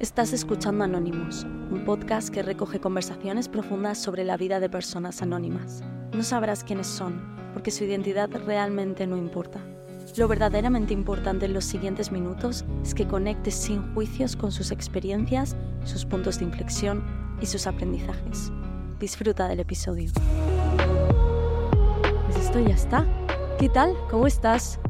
Estás escuchando Anónimos, un podcast que recoge conversaciones profundas sobre la vida de personas anónimas. No sabrás quiénes son, porque su identidad realmente no importa. Lo verdaderamente importante en los siguientes minutos es que conectes sin juicios con sus experiencias, sus puntos de inflexión y sus aprendizajes. Disfruta del episodio. Pues esto ya está. ¿Qué tal? ¿Cómo estás?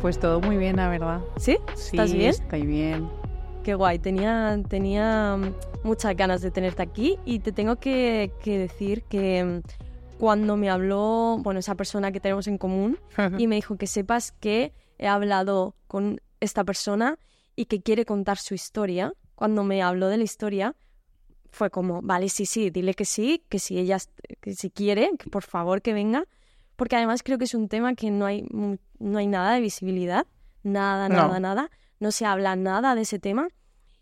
Pues todo muy bien, la verdad. ¿Sí? ¿Estás bien? Estoy bien. Qué guay, tenía, tenía mm, muchas ganas de tenerte aquí y te tengo que, que decir que mm, cuando me habló, bueno, esa persona que tenemos en común y me dijo que sepas que he hablado con esta persona y que quiere contar su historia, cuando me habló de la historia, fue como, vale, sí, sí, dile que sí, que si ella, que si quiere, que por favor que venga, porque además creo que es un tema que no hay, no hay nada de visibilidad, nada, nada, nada no se habla nada de ese tema.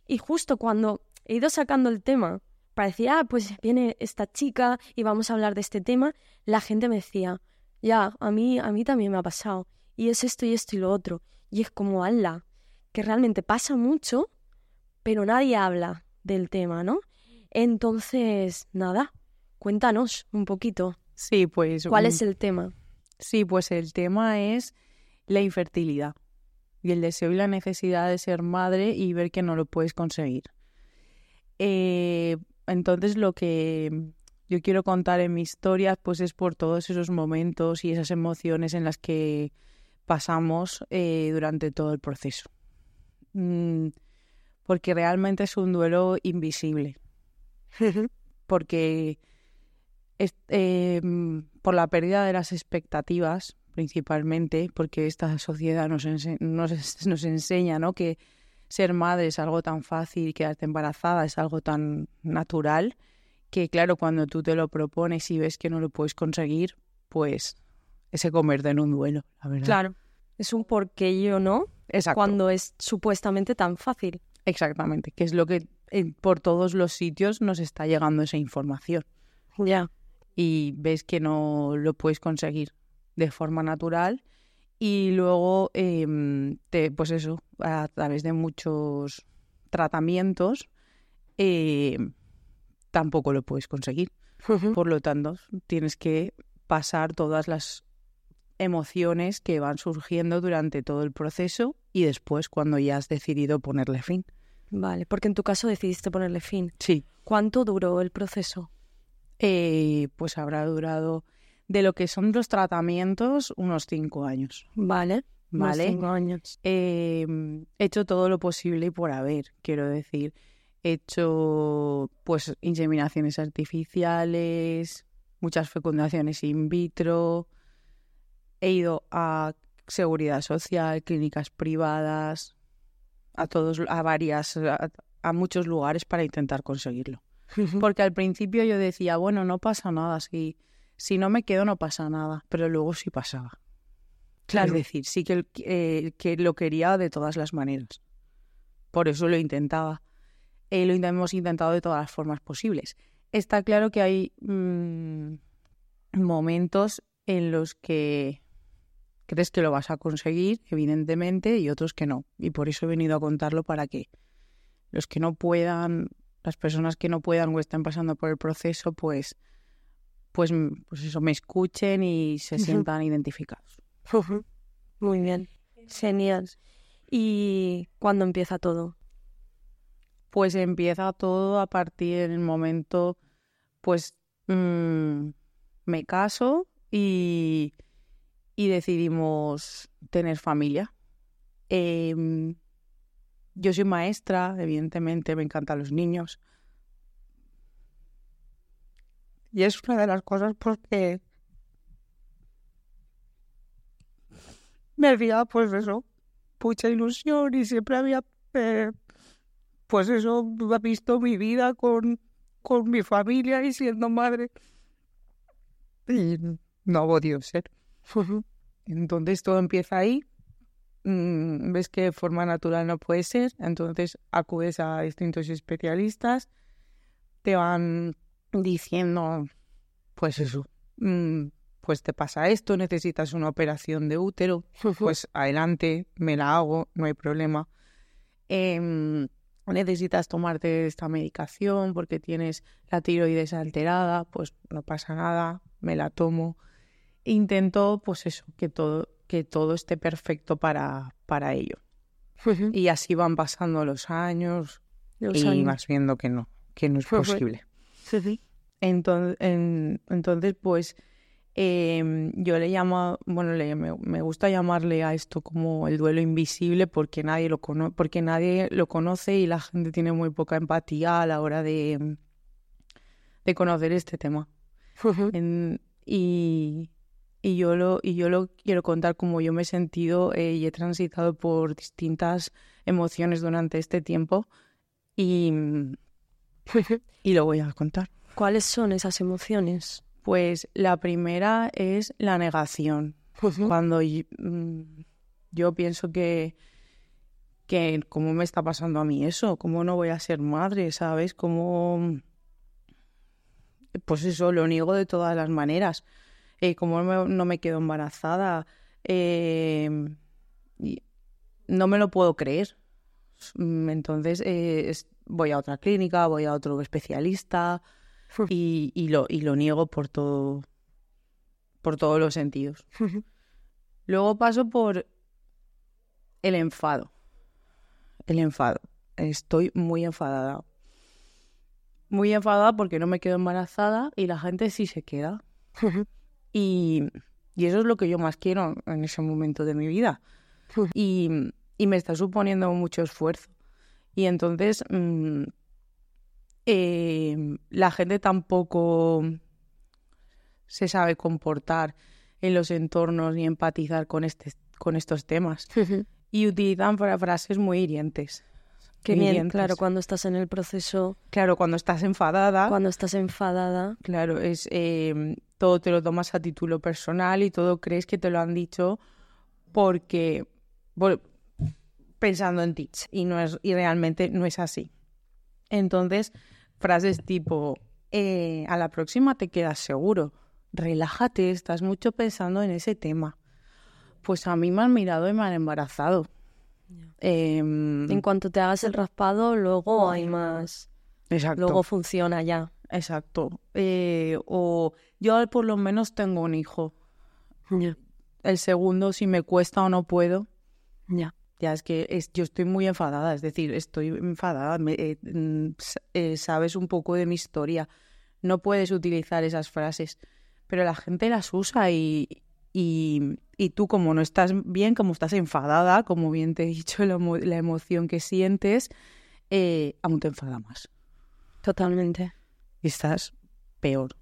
Y justo cuando he ido sacando el tema, parecía, ah, pues viene esta chica y vamos a hablar de este tema, la gente me decía, ya, a mí, a mí también me ha pasado. Y es esto y esto y lo otro. Y es como, ala, que realmente pasa mucho, pero nadie habla del tema, ¿no? Entonces, nada, cuéntanos un poquito. Sí, pues. ¿Cuál es el tema? Sí, pues el tema es la infertilidad y el deseo y la necesidad de ser madre y ver que no lo puedes conseguir. Eh, entonces lo que yo quiero contar en mi historia pues es por todos esos momentos y esas emociones en las que pasamos eh, durante todo el proceso. Mm, porque realmente es un duelo invisible. porque eh, por la pérdida de las expectativas principalmente, porque esta sociedad nos, nos, enseña ¿no? que ser madre es algo tan fácil, quedarte embarazada es algo tan natural, que claro, cuando tú te lo propones y ves que no lo puedes conseguir, pues ese convierte en un duelo, la verdad. Claro, es un por qué yo no, Exacto. cuando es supuestamente tan fácil. Exactamente, que es lo que por todos los sitios nos está llegando esa información. Ya. Y ves que no lo puedes conseguir de forma natural y luego, em, te, pues eso, a través de muchos tratamientos, em, tampoco lo puedes conseguir. Por lo tanto, tienes que pasar todas las emociones que van surgiendo durante todo el proceso y después cuando ya has decidido ponerle fin. Vale, porque en tu caso decidiste ponerle fin. Sí. ¿Cuánto duró el proceso? Eh, pues habrá durado de lo que son los tratamientos, unos cinco años. Vale. Vale. cinco años. Em, he hecho todo lo posible y por haber, quiero decir. He hecho pues inseminaciones artificiales, muchas fecundaciones in vitro. He ido a seguridad social, clínicas privadas, a todos, a varias, a muchos lugares para intentar conseguirlo. Porque al principio yo decía, bueno, no pasa nada si si no me quedo no pasa nada, pero luego sí pasaba. Claro. Es decir, sí que, eh, que lo quería de todas las maneras. Por eso lo intentaba. Eh, lo hemos intentado de todas las formas posibles. Está claro que hay mm, momentos en los que crees que lo vas a conseguir, evidentemente, y otros que no. Y por eso he venido a contarlo para que los que no puedan, las personas que no puedan o estén pasando por el proceso, pues pues, pues eso, me escuchen y se sientan identificados. Muy bien, genial. ¿Y cuándo empieza todo? Pues empieza todo a partir del momento, pues mm, me caso y, y decidimos tener familia. Em, yo soy maestra, evidentemente me encantan los niños. Y es una de las cosas porque me había, pues eso, mucha ilusión y siempre había, eh, pues eso, visto mi vida con, con mi familia y siendo madre. Y no ha podido ser. Entonces todo empieza ahí. Mm, ves que de forma natural no puede ser, entonces acudes a distintos especialistas, te van diciendo, pues eso, mm, pues te pasa esto, necesitas una operación de útero, pues adelante, me la hago, no hay problema. Em, necesitas tomarte esta medicación porque tienes la tiroides alterada, pues no pasa nada, me la tomo. Intento, pues eso, que todo, que todo esté perfecto para, para ello. y así van pasando los años y vas viendo que no, que no es posible. Entonces, entonces pues Em, yo le llamo, bueno, le, me, gusta llamarle a esto como el duelo invisible porque nadie lo conoce, porque nadie lo conoce y la gente tiene muy poca empatía a la hora de, de conocer este tema. y, y yo lo y yo lo quiero contar como yo me he sentido eh, y he transitado por distintas emociones durante este tiempo. Y, y lo voy a contar. ¿Cuáles son esas emociones? Pues la primera es la negación. Cuando mm, yo, pienso que, que, ¿cómo me está pasando a mí eso? ¿Cómo no voy a ser madre? ¿Sabes? ¿Cómo...? Pues eso, lo niego de todas las maneras. Eh, ¿Cómo no me quedo embarazada? Eh, no me lo puedo creer. Mm, entonces eh, voy a otra clínica, voy a otro especialista, y, y, lo, y lo niego por todo, por todos los sentidos. Luego paso por el enfado. El enfado. Estoy muy enfadada. Muy enfadada porque no me quedo embarazada y la gente sí se queda. y, y, eso es lo que yo más quiero en ese momento de mi vida. y, y, me está suponiendo mucho esfuerzo. Y entonces mm, eh, la gente tampoco se sabe comportar en los entornos ni empatizar con, este, con estos temas. y utilizan frases muy hirientes. Qué bien, claro, cuando estás en el proceso. Claro, cuando estás enfadada. Cuando estás enfadada. Claro, es em, todo te lo tomas a título personal y todo crees que te lo han dicho porque pensando en ti y no es y realmente no es así. Entonces, frases tipo, eh, a la próxima te quedas seguro, relájate, estás mucho pensando en ese tema. Pues a mí me han mirado y me han embarazado. Em, en cuanto te hagas el raspado, luego hay más. Exacto. Luego funciona ya. Exacto. Eh, o yo por lo menos tengo un hijo. El segundo, si me cuesta o no puedo. Ya. Ya es que es, yo estoy muy enfadada, es decir, estoy enfadada, eh, mm, eh, sabes un poco de mi historia, no puedes utilizar esas frases, pero la gente las usa y, y, y tú como no estás bien, como estás enfadada, como bien te he dicho, la, la emoción que sientes, eh, aún te enfada más. Totalmente. Y estás peor.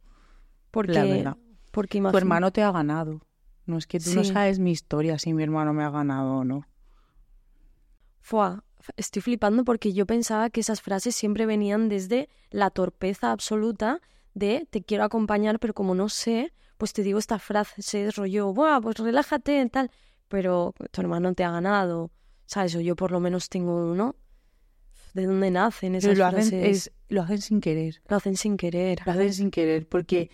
Porque, la verdad. Porque Tu hermano te ha ganado. No es que tú no sabes mi historia si mi hermano me ha ganado o no. Fua, estoy flipando porque yo pensaba que esas frases siempre venían desde la torpeza absoluta de te quiero acompañar, pero como no sé, pues te digo esta frase, rollo, Buah, pues relájate, tal, pero tu hermano te ha ganado, ¿sabes? O yo por lo menos tengo uno. ¿De dónde nacen esas lo frases? Hacen, es, lo hacen sin querer. Lo hacen sin querer. Lo hacen sin querer, porque,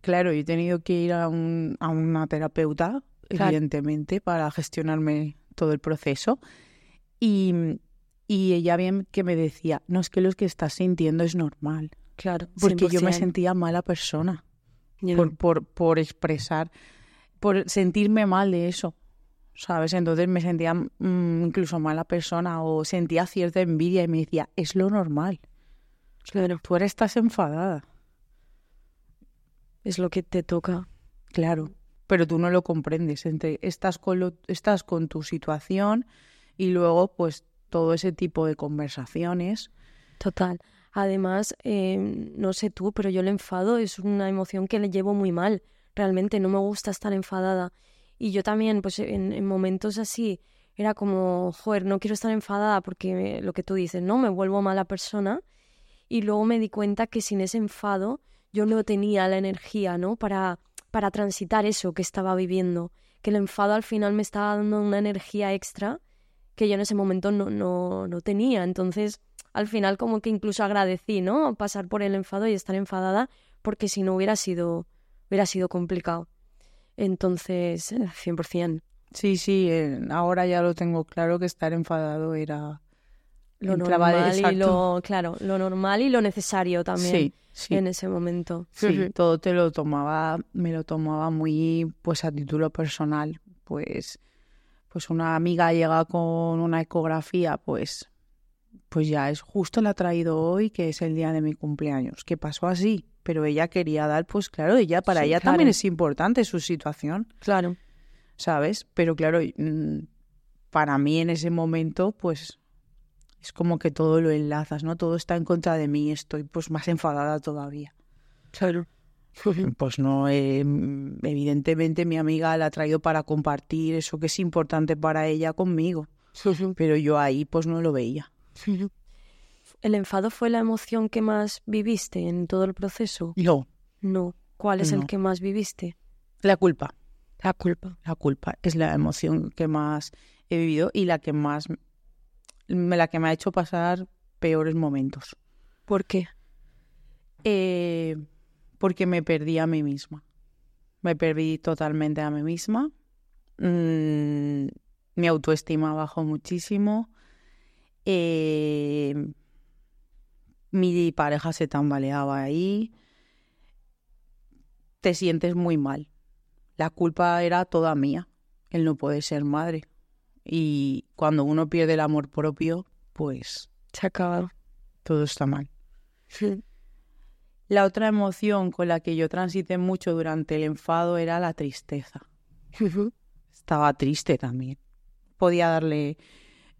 claro, yo he tenido que ir a, un, a una terapeuta, evidentemente, para gestionarme todo el proceso. Y, y ella bien que me decía, no es que lo que estás sintiendo es normal. Claro. Porque yo me sentía mala persona por, por, por, expresar, por sentirme mal de eso. ¿Sabes? Entonces me sentía mm, incluso mala persona o sentía cierta envidia y me decía, es lo normal. Claro. Tú ahora estás enfadada. Es lo que te toca. Claro. Pero tú no lo comprendes. Entre, estás, con lo, estás con tu situación y luego pues todo ese tipo de conversaciones. Total. Además, em, no sé tú, pero yo el enfado es una emoción que le llevo muy mal. Realmente no me gusta estar enfadada. Y yo también, pues en, momentos así, era como, joder, no quiero estar enfadada porque lo que tú dices, ¿no? Me vuelvo mala persona. Y luego me di cuenta que sin ese enfado yo no tenía la energía, ¿no? Para, para transitar eso que estaba viviendo. Que el enfado al final me estaba dando una energía extra que yo en ese momento no, no, no tenía. Entonces, al final como que incluso agradecí, ¿no? Pasar por el enfado y estar enfadada, porque si no hubiera sido, hubiera sido complicado. Entonces, 100%. Sí, sí, eh, ahora ya lo tengo claro que estar enfadado era lo de- normal y lo, claro, lo normal y lo necesario también Sí, sí. en ese momento. Sí, Ujú. todo te lo tomaba, me lo tomaba muy pues a título personal. Pues, pues una amiga llega con una ecografía, pues, pues ya es justo la ha traído hoy, que es el día de mi cumpleaños. Que pasó así, pero ella quería dar, pues claro, ella para Sí, ella claro. también es importante su situación, Claro. ¿sabes? Pero claro, mm, para mí en ese momento, pues es como que todo lo enlazas, ¿no? Todo está en contra de mí, estoy pues más enfadada todavía. Claro. Pues no, eh, evidentemente mi amiga la ha traído para compartir eso que es importante para ella conmigo, pero yo ahí pues no lo veía. ¿El enfado fue la emoción que más viviste en todo el proceso? No, No. ¿Cuál es No. el que más viviste? la culpa, La culpa. la culpa es la emoción que más he vivido y la que más, la que me ha hecho pasar peores momentos, ¿Por qué? Eh, porque me perdí a mí misma, me perdí totalmente a mí misma, Mm, mi autoestima bajó muchísimo. Eh, mi pareja se tambaleaba ahí. Te sientes muy mal. La culpa era toda mía. Él no puede ser madre. Y cuando uno pierde el amor propio, pues Se acaba. todo está mal. La otra emoción con la que yo transité mucho durante el enfado era la tristeza. Estaba triste también. Podía darle,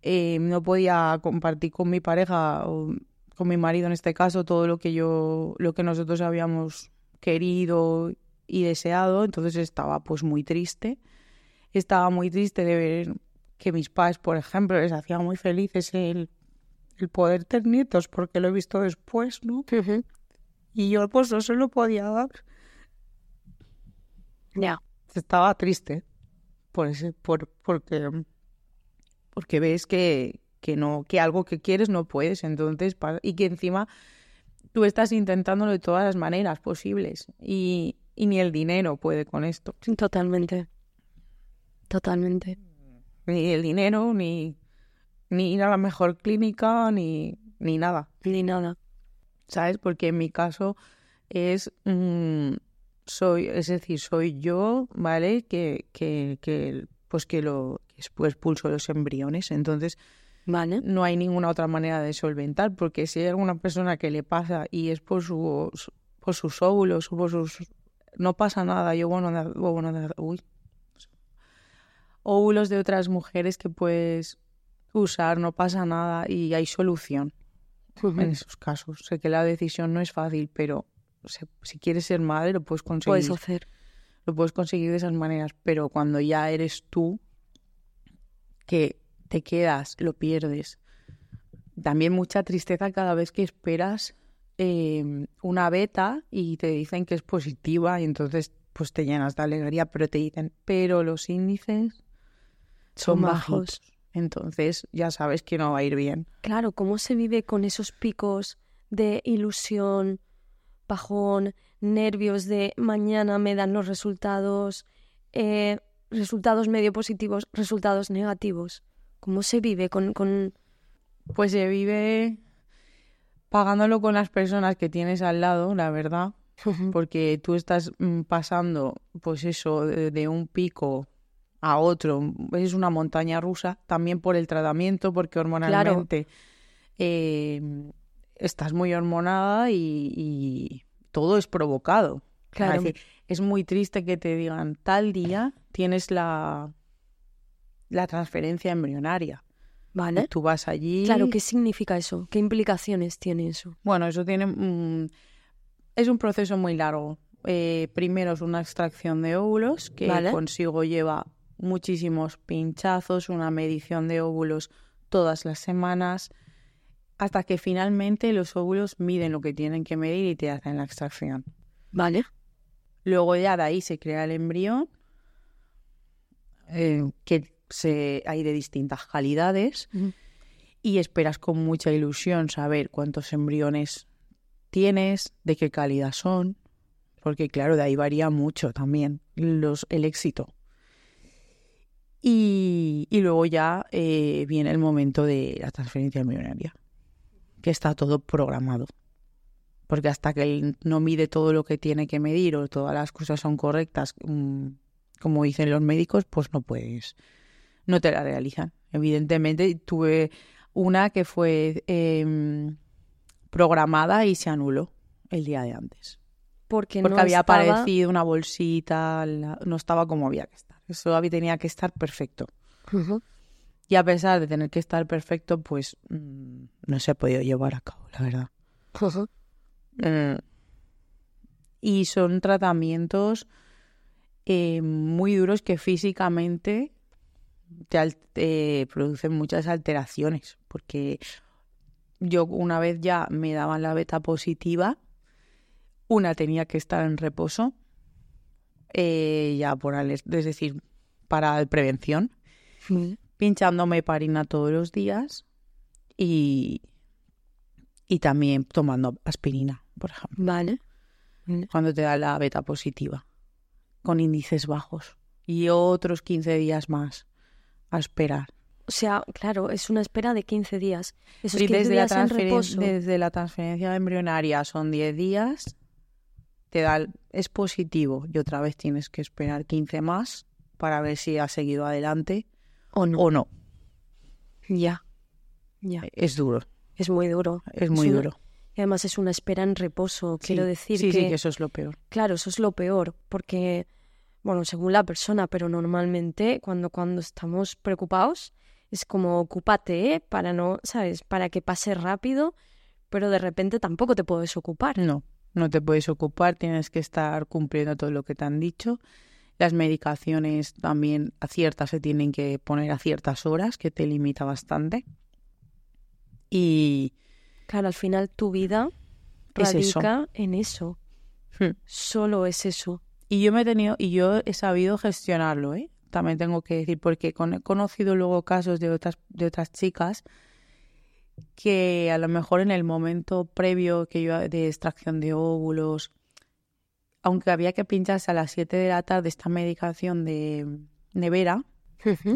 eh, no podía compartir con mi pareja o con mi marido en este caso todo lo que yo, lo que nosotros habíamos querido y deseado. Entonces estaba pues muy triste. Estaba muy triste de ver que mis padres, por ejemplo, les hacía muy felices el, el poder tener nietos porque lo he visto después, ¿no? Y yo pues no se lo podía dar. Ya. estaba triste por ese, por, porque, porque ves que, que no, que algo que quieres no puedes, entonces, y que encima tú estás intentándolo de todas las maneras posibles y, y ni el dinero puede con esto, Totalmente. Totalmente. ni el dinero, ni, ni ir a la mejor clínica, ni, ni nada. Ni nada. ¿Sabes? Porque en mi caso es, mm, soy, es decir, soy yo, ¿vale? Que, que, que pues que lo después expulso los embriones. Entonces, Vale. no hay ninguna otra manera de solventar, porque si hay alguna persona que le pasa y es por su, por sus óvulos o por sus no pasa nada, yo bueno, bueno, uy. óvulos de otras mujeres que puedes usar, no pasa nada y hay solución en esos casos. Sé que la decisión no es fácil, pero se- si quieres ser madre lo puedes conseguir. Puedes hacer. Lo puedes conseguir de esas maneras, pero cuando ya eres tú que te quedas, lo pierdes. También mucha tristeza cada vez que esperas eh, una beta y te dicen que es positiva y entonces pues te llenas de alegría, pero te dicen, pero los índices son Son bajos. bajos. Entonces ya sabes que no va a ir bien. Claro, ¿cómo se vive con esos picos de ilusión, bajón, nervios de mañana me dan los resultados, eh, resultados medio positivos, resultados negativos? ¿Cómo se vive con, con... Pues se vive pagándolo con las personas que tienes al lado, la verdad, porque tú estás mm, pasando, pues eso, de, de un pico a otro, es una montaña rusa, también por el tratamiento, porque hormonalmente eh, estás muy hormonada y, y todo es provocado. Claro. Es decir, es muy triste que te digan, tal día tienes la, la transferencia embrionaria. Y ¿Vale? Tú vas allí. Claro, ¿qué significa eso? ¿Qué implicaciones tiene eso? Bueno, eso tiene. mm, es un proceso muy largo. Eh, primero es una extracción de óvulos, que Vale. consigo lleva muchísimos pinchazos, una medición de óvulos todas las semanas, hasta que finalmente los óvulos miden lo que tienen que medir y te hacen la extracción. ¿Vale? Luego ya de ahí se crea el embrión, eh, que se, hay de distintas calidades y esperas con mucha ilusión saber cuántos embriones tienes, de qué calidad son, porque claro, de ahí varía mucho también los, el éxito. Y, y luego ya eh, viene el momento de la transferencia embrionaria, que está todo programado. Porque hasta que él no mide todo lo que tiene que medir o todas las cosas son correctas, mm, como dicen los médicos, pues no puedes, no te la realizan. Evidentemente tuve una que fue em, programada y se anuló el día de antes. Porque, Porque no había estaba- aparecido una bolsita, la- no estaba como había que estar. Eso había, tenía que estar perfecto. Y a pesar de tener que estar perfecto, pues mm, no se ha podido llevar a cabo, la verdad. Mm. Y son tratamientos eh, muy duros que físicamente te producen muchas alteraciones. Porque yo una vez ya me daban la beta positiva, una tenía que estar en reposo, eh, ya por es decir, para prevención, pinchándome parina todos los días y, y también tomando aspirina, por ejemplo, Vale. cuando te da la beta positiva, con índices bajos. Y otros 15 días más a esperar. O sea, claro, es una espera de 15 días. Esos Y 15 desde la, en reposo. desde la transferencia embrionaria son 10 días, te da es positivo y otra vez tienes que esperar 15 más para ver si has seguido adelante O no. o no. Ya. Ya. Es duro, Es muy duro. es muy una- duro. Y además es una espera en reposo. Quiero decir sí, que, sí, que eso es lo peor. claro, eso es lo peor, porque, bueno, según la persona, pero normalmente cuando, cuando estamos preocupados es como ocúpate, ¿eh? Para no, ¿sabes? Para que pase rápido, pero de repente tampoco te puedes ocupar. No, no te puedes ocupar, tienes que estar cumpliendo todo lo que te han dicho. Las medicaciones también a ciertas se tienen que poner a ciertas horas, que te limita bastante. Y Claro, al final tu vida Es eso. radica en eso. Hmm. Solo es eso. Y yo me he tenido, y yo he sabido gestionarlo, ¿eh? También tengo que decir, porque con- he conocido luego casos de otras, de otras chicas que a lo mejor en el momento previo que yo de extracción de óvulos, aunque había que pincharse a las 7 de la tarde esta medicación de nevera,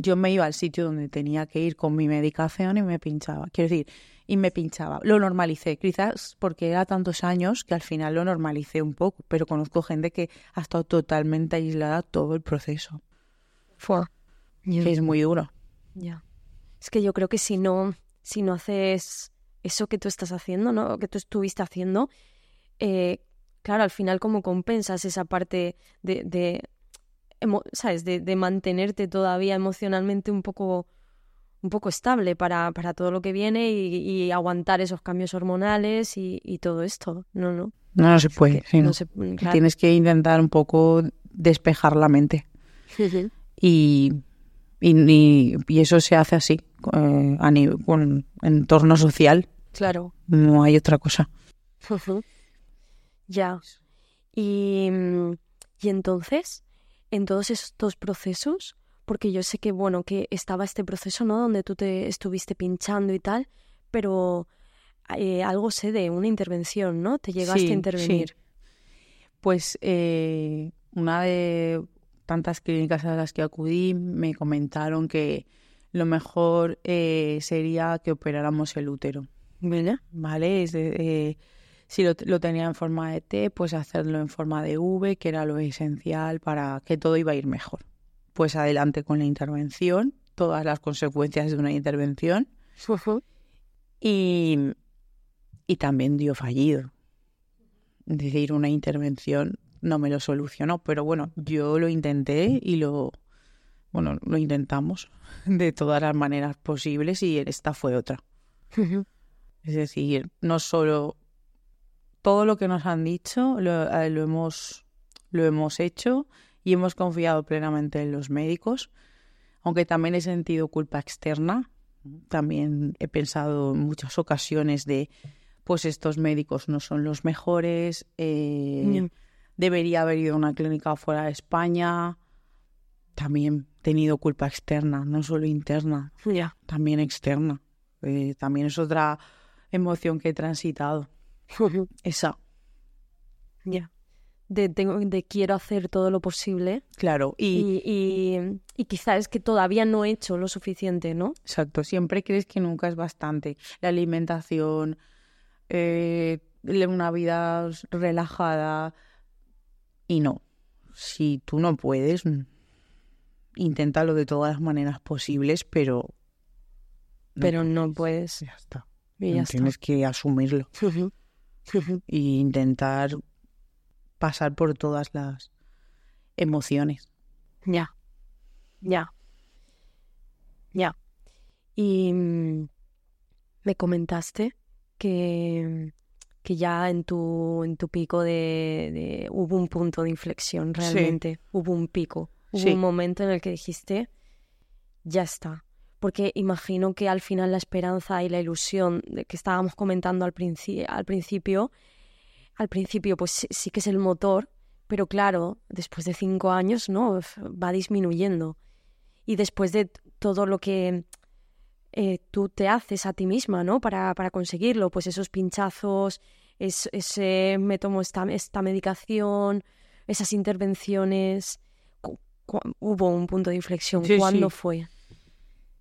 yo me iba al sitio donde tenía que ir con mi medicación y me pinchaba. Quiero decir, y me pinchaba. Lo normalicé, quizás porque era tantos años que al final lo normalicé un poco, pero conozco gente que ha estado totalmente aislada todo el proceso. Ya. que es muy duro. Ya. Es que yo creo que si no, si no haces eso que tú estás haciendo, ¿no? O que tú estuviste haciendo, eh, claro, al final como compensas esa parte de, de emo- ¿sabes? De, de mantenerte todavía emocionalmente un poco, un poco estable para, para todo lo que viene y, y aguantar esos cambios hormonales y, y todo esto. No, no. No, no se puede. que sí, no se- claro. Tienes que intentar un poco despejar la mente. Y, y- y eso se hace así, eh, a nivel, con entorno social. Claro. No hay otra cosa. Ya. Y, y entonces, en todos estos procesos, porque yo sé que, bueno, que estaba este proceso, ¿no? Donde tú te estuviste pinchando y tal, pero eh, algo sé de una intervención, ¿no? Te llegaste Sí, a sí. intervenir. Pues eh, una de tantas clínicas a las que acudí me comentaron que lo mejor eh, sería que operáramos el útero, ¿Vale? ¿vale? Es de- eh, si lo, lo tenía en forma de T, pues hacerlo en forma de V, que era lo esencial para que todo iba a ir mejor. Pues adelante con la intervención, todas las consecuencias de una intervención y, y también dio fallido. Es decir, una intervención no me lo solucionó, pero bueno, yo lo intenté y lo, bueno, lo intentamos de todas las maneras posibles y esta fue otra. Es decir, no solo todo lo que nos han dicho lo, eh, lo hemos, lo hemos hecho y hemos confiado plenamente en los médicos, aunque también he sentido culpa externa. También he pensado en muchas ocasiones de, pues estos médicos no son los mejores, eh, Ya. debería haber ido a una clínica fuera de España. También tenido culpa externa, no solo interna, Ya. también externa. Eh, también es otra emoción que he transitado. Esa. Ya. de, tengo, de quiero hacer todo lo posible. Claro, y... Y, y, y quizá es que todavía no he hecho lo suficiente, ¿no? Exacto, siempre crees que nunca es bastante. La alimentación, eh, una vida relajada. Y no, si tú no puedes, inténtalo de todas las maneras posibles, pero... Pero no puedes. Ya está. Y ya está. Tienes que asumirlo e intentar pasar por todas las emociones. Ya, ya, ya. Y mm, me comentaste que, que ya en tu, en tu pico de, de- hubo un punto de inflexión realmente, hubo un pico, hubo Sí. un momento en el que dijiste, ya está. Porque imagino que al final la esperanza y la ilusión de que estábamos comentando al, princi- al principio, al principio pues sí, sí que es el motor, pero claro, después de cinco años, ¿no? Va disminuyendo. Y después de todo lo que eh, tú te haces a ti misma, ¿no? Para, para conseguirlo, pues esos pinchazos, es, ese me tomo esta, esta medicación, esas intervenciones. Hubo un punto de inflexión. Sí, ¿Cuándo sí. fue?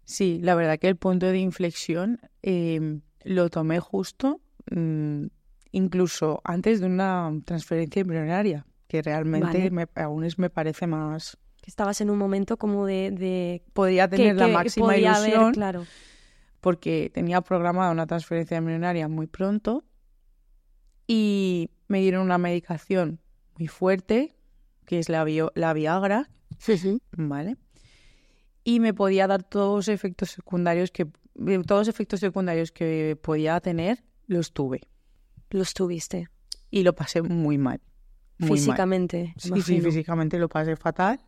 Sí, la verdad que el punto de inflexión eh, lo tomé justo mm, incluso antes de una transferencia embrionaria, que realmente Vale. me- aún es, me parece más... Que estabas en un momento como de... de Podía que- tener la que máxima podía haber, ilusión claro. porque tenía programada una transferencia embrionaria muy pronto y me dieron una medicación muy fuerte, que es la, bio- la Viagra, ¿vale? Y me podía dar todos los efectos secundarios que eh, todos los efectos secundarios que podía tener los tuve Los tuviste. y lo pasé muy mal. Muy mal. físicamente. Sí, sí, imagino. físicamente lo pasé fatal.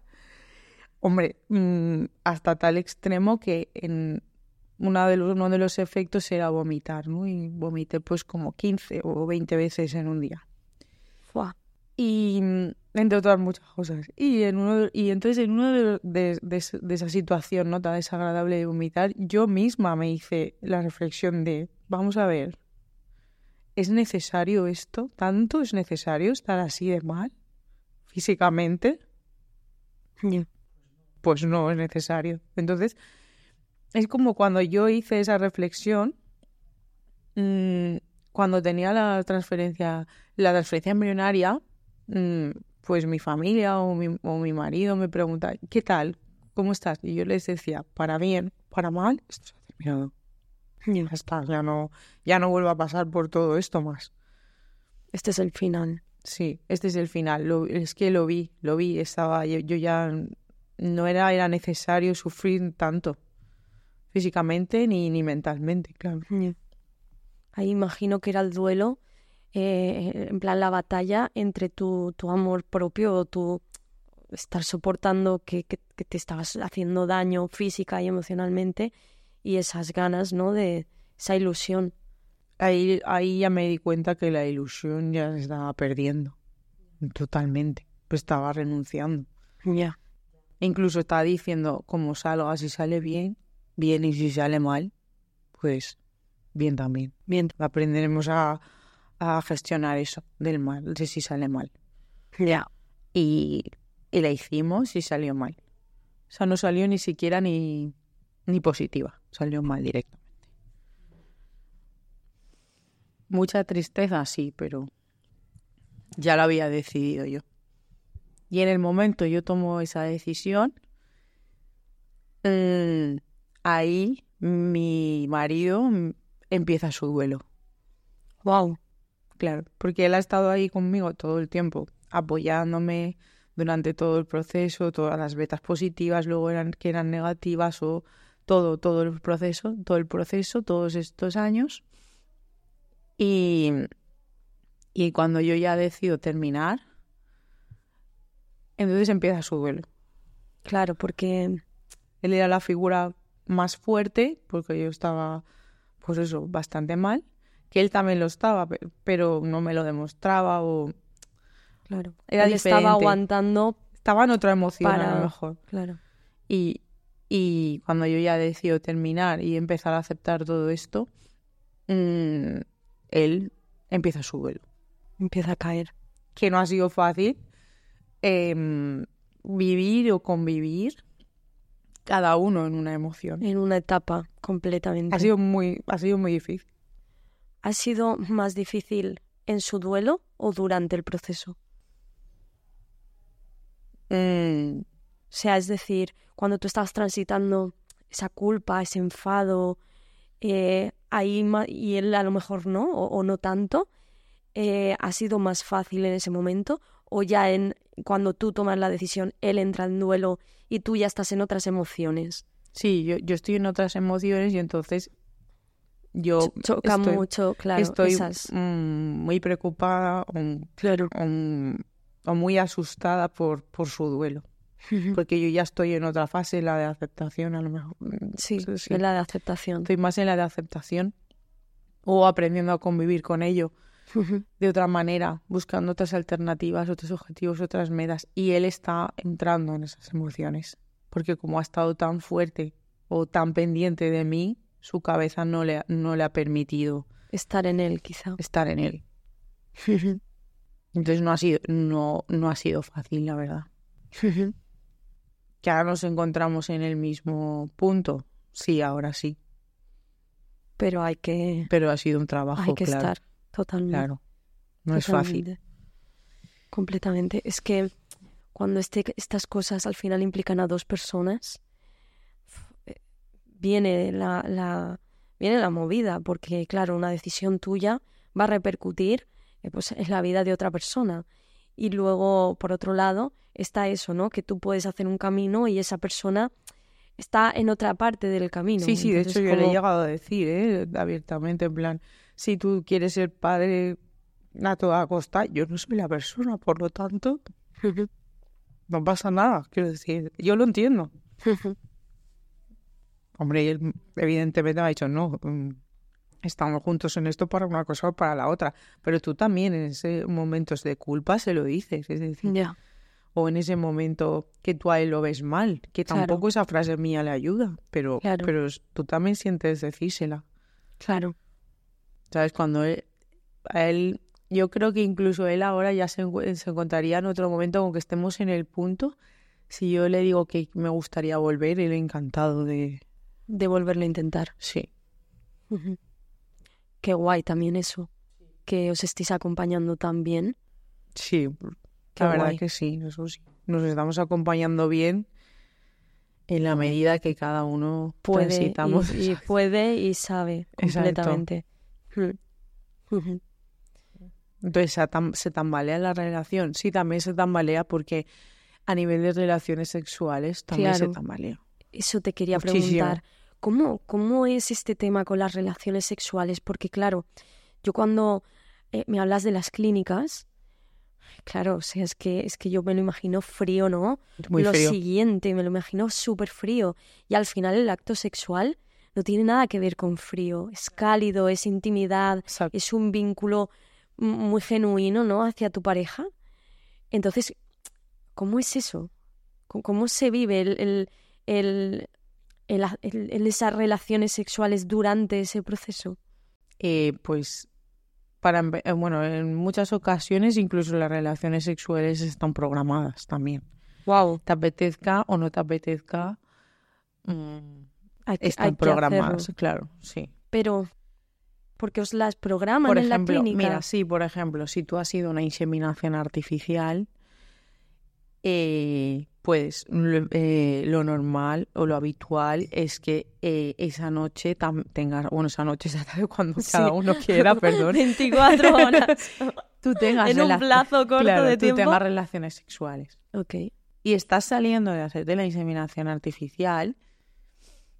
Hombre, mm, hasta tal extremo que en una de los, uno de los efectos era vomitar, ¿no? Y vomité pues como 15 o 20 veces en un día. Fua. Y mm, entre otras muchas cosas. Y, en uno de- y entonces en uno de, de, de esa situación no tan desagradable de vomitar, yo misma me hice la reflexión de, vamos a ver, ¿es necesario esto? ¿Tanto es necesario estar así de mal físicamente? Pues no es necesario. Entonces, es como cuando yo hice esa reflexión, mm, cuando tenía la transferencia, la transferencia embrionaria, pues mi familia o mi, o mi marido me pregunta, ¿qué tal? ¿Cómo estás? Y yo les decía, para bien, para mal, esto se ha terminado. Ya. Ya está, ya no, ya no vuelvo a pasar por todo esto más. Este es el final. Sí, este es el final. Lo- es que lo vi, lo vi. Estaba, yo, yo ya no era, era necesario sufrir tanto físicamente ni, ni mentalmente, claro. Ahí imagino que era el duelo, eh, en plan la batalla entre tu, tu amor propio o tu estar soportando que, que, que te estabas haciendo daño física y emocionalmente y esas ganas, ¿no? De esa ilusión. Ahí, ahí ya me di cuenta que la ilusión ya se estaba perdiendo totalmente. Pues estaba renunciando. Ya. E incluso estaba diciendo, como salga, si sale bien, bien, y si sale mal, pues bien también. Bien. Aprenderemos a, a gestionar eso del mal, de si sale mal. Ya. y, y la hicimos y salió mal. O sea, no salió ni siquiera ni, ni positiva, salió mal directamente. Mucha tristeza, sí, pero ya lo había decidido yo. Y en el momento yo tomo esa decisión, mm, ahí mi marido empieza su duelo. Wow. Claro, porque él ha estado ahí conmigo todo el tiempo, apoyándome durante todo el proceso, todas las betas positivas, luego eran que eran negativas o todo, todo el proceso, todo el proceso, todos estos años. Y, y cuando yo ya decido terminar, entonces empieza su duelo. Claro, porque Él era la figura más fuerte, porque yo estaba, pues eso, bastante mal, que él también lo estaba, pe- pero no me lo demostraba o claro, Era él estaba aguantando estaba en otra emoción a Para- lo mejor. Claro. Y, y cuando yo ya decido terminar y empezar a aceptar todo esto, mm, él empieza su duelo. Empieza a caer. que no ha sido fácil em, vivir o convivir cada uno en una emoción. En una etapa completamente. Ha sido muy, ha sido muy difícil. ¿Ha sido más difícil en su duelo o durante el proceso? Mm, O sea, es decir, cuando tú estabas transitando esa culpa, ese enfado, eh, ahí y él a lo mejor no, o, o no tanto, eh, ¿ha sido más fácil en ese momento? ¿O ya en cuando tú tomas la decisión, él entra en duelo y tú ya estás en otras emociones? sí, yo, yo estoy en otras emociones y entonces yo Cho- Choca estoy, mucho, claro, estoy esas. mm, muy preocupada o, Claro. o- o muy asustada por, por su duelo. Porque yo ya estoy en otra fase, la de aceptación a lo mejor. Mm, Sí, sí. es la de aceptación. Estoy más en la de aceptación o aprendiendo a convivir con ello de otra manera, buscando otras alternativas, otros objetivos, otras metas. Y él está entrando en esas emociones, porque como ha estado tan fuerte o tan pendiente de mí, su cabeza no le, ha- no le ha permitido Estar en él, quizá. estar en él. Entonces no ha sido, no, no ha sido fácil, la verdad. Que ahora nos encontramos en el mismo punto. Sí, ahora sí. Pero hay que, Pero ha sido un trabajo, hay que claro. estar totalmente. Claro. No es fácil. Completamente. Es que cuando este, estas cosas al final implican a dos personas, viene la, la, viene la movida, porque claro, una decisión tuya va a repercutir eh, pues, en la vida de otra persona. Y luego, por otro lado, está eso, ¿no? Que tú puedes hacer un camino y esa persona está en otra parte del camino. Sí, sí, de hecho yo le he llegado a decir, ¿eh? abiertamente, en plan, si tú quieres ser padre a toda costa, yo no soy la persona, por lo tanto, no pasa nada, quiero decir, yo lo entiendo. Hombre, y él evidentemente me ha dicho, no, mm, estamos juntos en esto para una cosa o para la otra, pero tú también en ese momentos de culpa se lo dices, es decir, Ya, o en ese momento que tú a él lo ves mal, que Claro. tampoco esa frase mía le ayuda, pero, Claro. pero tú también sientes decírsela. claro. ¿Sabes? Cuando él, a él, yo creo que incluso él ahora ya se, se encontraría en otro momento, aunque estemos en el punto, si yo le digo que me gustaría volver, él encantado de... De volverlo a intentar. Sí. Qué guay también eso. Que os estéis acompañando tan bien. sí, Qué la verdad que sí, eso sí. Nos estamos acompañando bien en la medida que cada uno Puede transitamos. y, y puede y sabe Exacto. completamente. Entonces, ¿se, tam- ¿se tambalea la relación? Sí, también se tambalea porque a nivel de relaciones sexuales también se tambalea. Eso te quería Muchísimo. preguntar. ¿Cómo, ¿Cómo es este tema con las relaciones sexuales? Porque claro, yo cuando eh, me hablas de las clínicas, claro, o sea, es que, es que yo me lo imagino frío, ¿no? Muy lo frío. siguiente, me lo imagino súper frío. Y al final el acto sexual no tiene nada que ver con frío. Es cálido, es intimidad, Exacto. es un vínculo muy genuino, ¿no? Hacia tu pareja. Entonces, ¿cómo es eso? ¿Cómo, cómo se vive el, el, el, el, el- esas relaciones sexuales durante ese proceso? Eh, pues para eh, bueno, en muchas ocasiones incluso las relaciones sexuales están programadas también. Wow. Te apetezca o no te apetezca, mm, Hay que, están hay programadas, claro, sí. Pero, porque os las programan Por en la clínica. mira, sí, por ejemplo, si tú has sido una inseminación artificial, eh, pues lo, eh, lo normal o lo habitual es que eh, esa noche tengas, bueno, esa noche, esa tarde, cuando Sí. cada uno quiera, perdón, 24 horas. tú tengas en un plazo corto claro, de tú tiempo. tengas relaciones sexuales Ok. y estás saliendo de hacerte la inseminación artificial,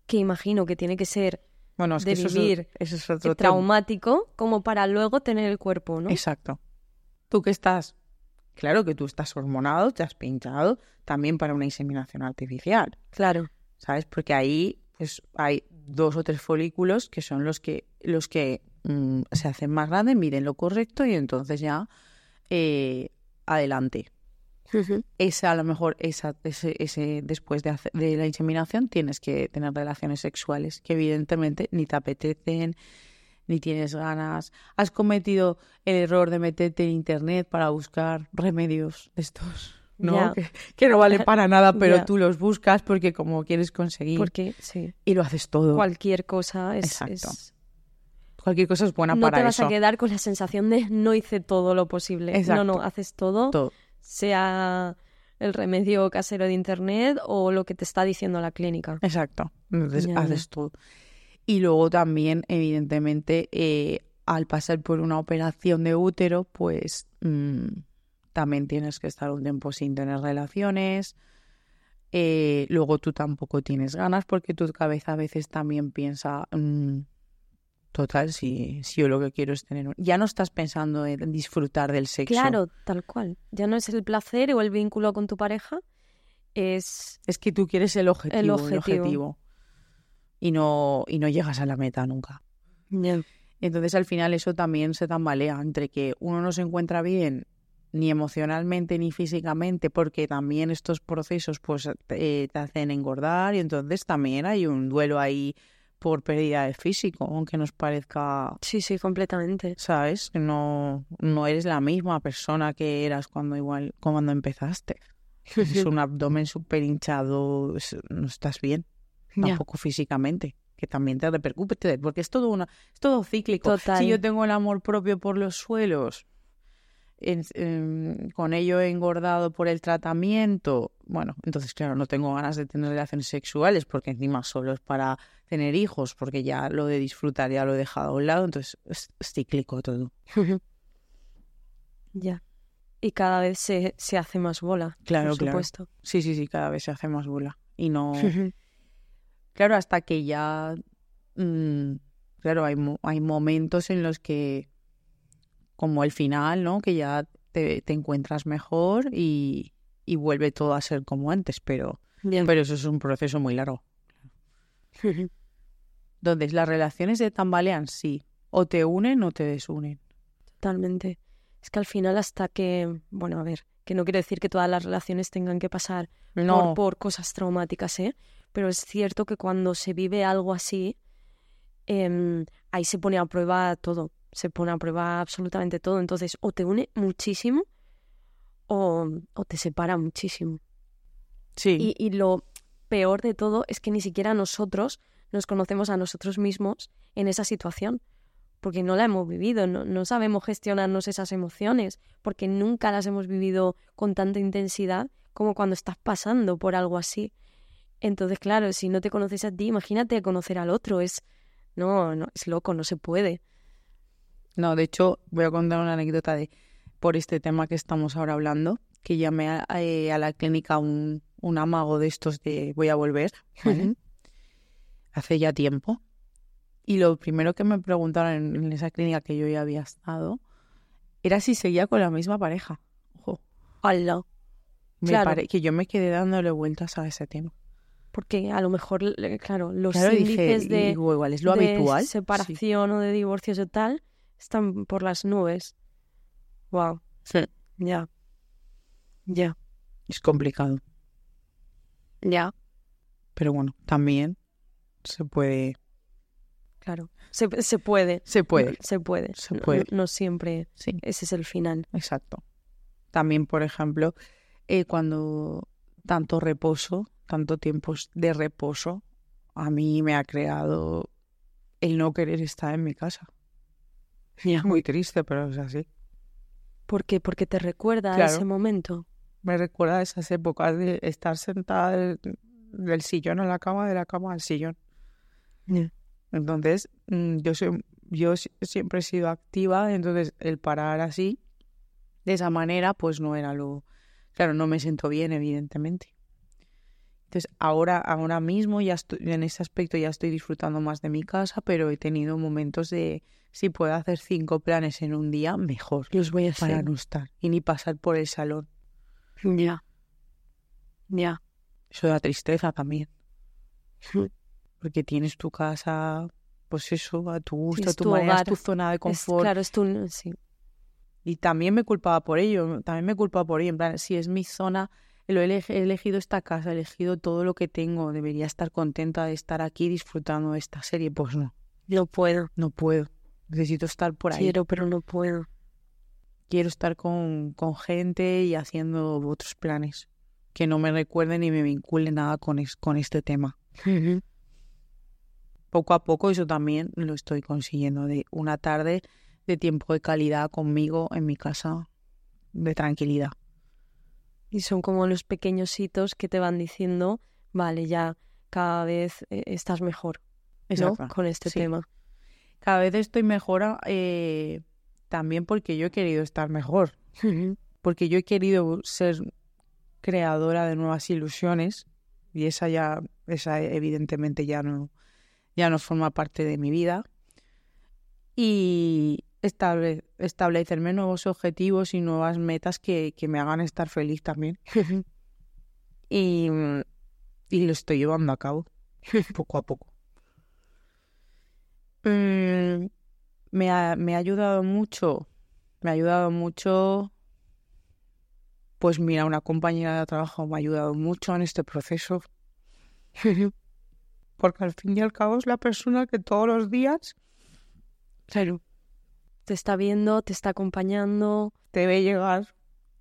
Que imagino que tiene que ser bueno, es De que eso es- vivir eso es otro tema. traumático como para luego tener el cuerpo, ¿no? Exacto. Tú que estás, claro que tú estás hormonado, te has pinchado también para una inseminación artificial, Claro. ¿sabes? Porque ahí pues hay dos o tres folículos que son los que los que mm, se hacen más grandes, miren lo correcto y entonces ya eh, adelante. Esa a lo mejor esa, ese, ese después de, hacer- de la inseminación tienes que tener relaciones sexuales que evidentemente ni te apetecen ni tienes ganas. Has cometido el error de meterte en internet para buscar remedios de estos, ¿no? Ya. Que, que no valen para nada, pero tú los buscas porque como quieres conseguir Porque, sí, y lo haces todo. cualquier cosa es... Exacto. es- Cualquier cosa es buena no para te vas eso. a quedar con la sensación de no hice todo lo posible. Exacto. No, no, haces todo, Todo. sea el remedio casero de internet o lo que te está diciendo la clínica. Exacto. Entonces haces todo. Y luego también, evidentemente, eh, al pasar por una operación de útero, pues mm, también tienes que estar un tiempo sin tener relaciones. Eh, luego tú tampoco tienes ganas porque tu cabeza a veces también piensa, mm, total, si, si yo lo que quiero es tener... un-". Ya no estás pensando en disfrutar del sexo. Claro, tal cual. Ya no es el placer o el vínculo con tu pareja, es... Es que tú quieres el objetivo. El objetivo. objetivo. Y, no, y no llegas a la meta nunca. Entonces al final eso también se tambalea entre que uno no se encuentra bien ni emocionalmente ni físicamente porque también estos procesos pues te, te hacen engordar y entonces también hay un duelo ahí por pérdida de físico, aunque nos parezca, Sí, sí, completamente. ¿sabes? No, no eres la misma persona que eras cuando igual cuando empezaste. Es un abdomen súper hinchado, no estás bien, Tampoco físicamente, que también te repercute, porque es todo una, es todo cíclico. Total. Si yo tengo el amor propio por los suelos, en- em, con ello he engordado por el tratamiento, bueno, entonces claro, no tengo ganas de tener relaciones sexuales, porque encima solo es para tener hijos, porque ya lo de disfrutar ya lo he dejado a un lado, entonces es, es cíclico todo. ya. Y cada vez se, se hace más bola. Claro, por claro. supuesto. Sí, sí, sí, cada vez se hace más bola. Y no... Claro, hasta que ya, mm, claro, hay, hay momentos en los que, como el final, ¿no? Que ya te, te encuentras mejor y, y vuelve todo a ser como antes, pero, Bien. pero eso es un proceso muy largo. Entonces, las relaciones se tambalean, sí, o te unen o te desunen. Totalmente. Es que al final hasta que, bueno, a ver, que no quiero decir que todas las relaciones tengan que pasar No, por, por cosas traumáticas, ¿eh? Pero es cierto que cuando se vive algo así, em, ahí se pone a prueba todo, se pone a prueba absolutamente todo. Entonces, o te une muchísimo o, o te separa muchísimo. sí, Y, y lo peor de todo es que ni siquiera nosotros nos conocemos a nosotros mismos en esa situación, porque no la hemos vivido, no, no sabemos gestionarnos esas emociones, porque nunca las hemos vivido con tanta intensidad como cuando estás pasando por algo así. Entonces, claro, si no te conoces a ti, imagínate conocer al otro, es no, no, es loco, no se puede. No, de hecho, voy a contar una anécdota de por este tema que estamos ahora hablando, que llamé a, eh, a la clínica un, un amago de estos de voy a volver, ¿vale? hace ya tiempo. Y lo primero que me preguntaron en, en esa clínica que yo ya había estado era si seguía con la misma pareja. Ojo, Hola. me Claro. pare- que yo me quedé dándole vueltas a ese tema. Porque a lo mejor, le- claro, los Claro, dije, de, digo, igual es lo de habitual. Sí. separación o de divorcios o tal están por las nubes. Wow, Sí, ya. Ya, es complicado. ya, Pero bueno, también se puede. claro. Se, se puede. Se puede. Se puede. Se No- puede. No, no siempre Sí. ese es el final. Exacto. También, por ejemplo, eh, cuando tanto reposo, tanto tiempo de reposo, a mí me ha creado el no querer estar en mi casa. Es muy triste, pero es así. ¿Por qué? Porque te recuerda a ese momento. Me recuerda a esas épocas de estar sentada del, del sillón a la cama, de la cama al sillón. Entonces, mm, yo soy, yo si- siempre he sido activa, entonces el parar así, de esa manera, pues no era lo... Claro, no me siento bien, evidentemente. Entonces, ahora, ahora mismo ya estoy, en ese aspecto ya estoy disfrutando más de mi casa, pero he tenido momentos de, si puedo hacer cinco planes en un día, mejor, Los voy a para hacer. no estar y ni pasar por el salón. Ya. Ya. Eso da tristeza también. Porque tienes tu casa, pues eso, a tu gusto, a tu tu manera, es tu zona de Es- confort. claro, es tu... Sí. Y también me culpaba por ello, también me culpaba por ello. En plan, si es mi zona, lo he, elegi- he elegido esta casa, he elegido todo lo que tengo, debería estar contenta de estar aquí disfrutando de esta serie. Pues no, No puedo. no puedo. Necesito estar por ahí. Quiero, pero no puedo. Quiero estar con, con gente y haciendo otros planes que no me recuerden ni me vinculen nada con, con este tema. Poco a poco eso también lo estoy consiguiendo, de una tarde de tiempo de calidad conmigo en mi casa, de tranquilidad. Y son como los pequeños hitos que te van diciendo, vale, ya cada vez eh, estás mejor ¿no? con este tema. Cada vez estoy mejor eh, también porque yo he querido estar mejor, porque yo he querido ser creadora de nuevas ilusiones y esa ya, esa evidentemente ya no, ya no forma parte de mi vida. Y estable, establecerme nuevos objetivos y nuevas metas que, que me hagan estar feliz también. y, y, lo estoy llevando a cabo poco a poco. Mm, me, ha, me ha ayudado mucho, me ha ayudado mucho pues mira, una compañera de trabajo me ha ayudado mucho en este proceso. Porque al fin y al cabo es la persona que todos los días claro, te está viendo, te está acompañando. Te ve llegar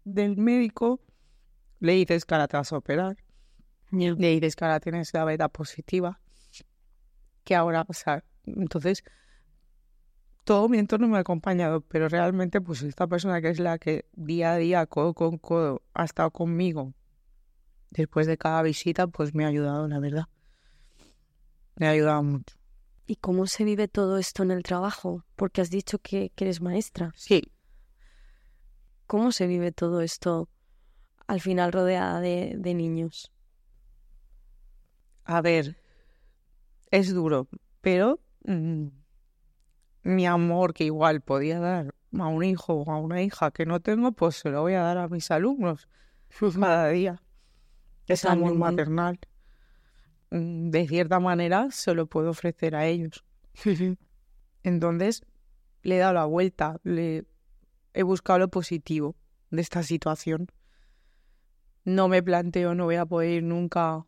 del médico, le dices que ahora te vas a operar. Le dices que ahora tienes la beta positiva. Que ahora, sea, entonces todo mi entorno me ha acompañado, pero realmente pues esta persona que es la que día a día, codo con codo, ha estado conmigo después de cada visita, pues me ha ayudado, la verdad. Me ha ayudado mucho. ¿Y cómo se vive todo esto en el trabajo? Porque has dicho que, eres maestra. Sí. ¿Cómo se vive todo esto al final rodeada de, de niños? A ver, es duro, pero mm, mi amor que igual podía dar a un hijo o a una hija que no tengo, pues se lo voy a dar a mis alumnos cada día. Es amor maternal. Mm, de cierta manera se lo puedo ofrecer a ellos. Entonces le he dado la vuelta, le he buscado lo positivo de esta situación. No me planteo, no voy a poder ir nunca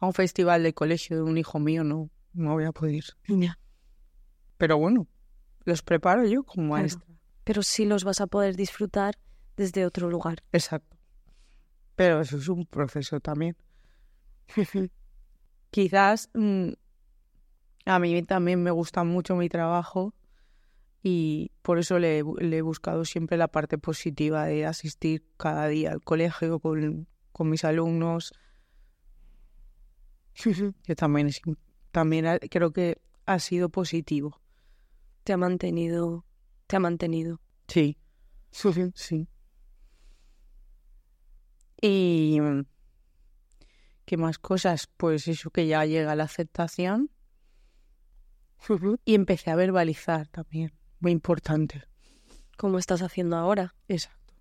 a un festival de colegio de un hijo mío, no, no voy a poder ir. Pero bueno, los preparo yo como maestra. pero sí los vas a poder disfrutar desde otro lugar. Exacto. Pero eso es un proceso también. Quizás mm, a mí también me gusta mucho mi trabajo y por eso le, he buscado siempre la parte positiva de asistir cada día al colegio con, con mis alumnos. Yo también, también creo que ha sido positivo te ha mantenido, te ha mantenido. Sí, sí. Y qué más cosas, pues eso que ya llega la aceptación y empecé a verbalizar también, muy importante. ¿Cómo estás haciendo ahora? Exacto.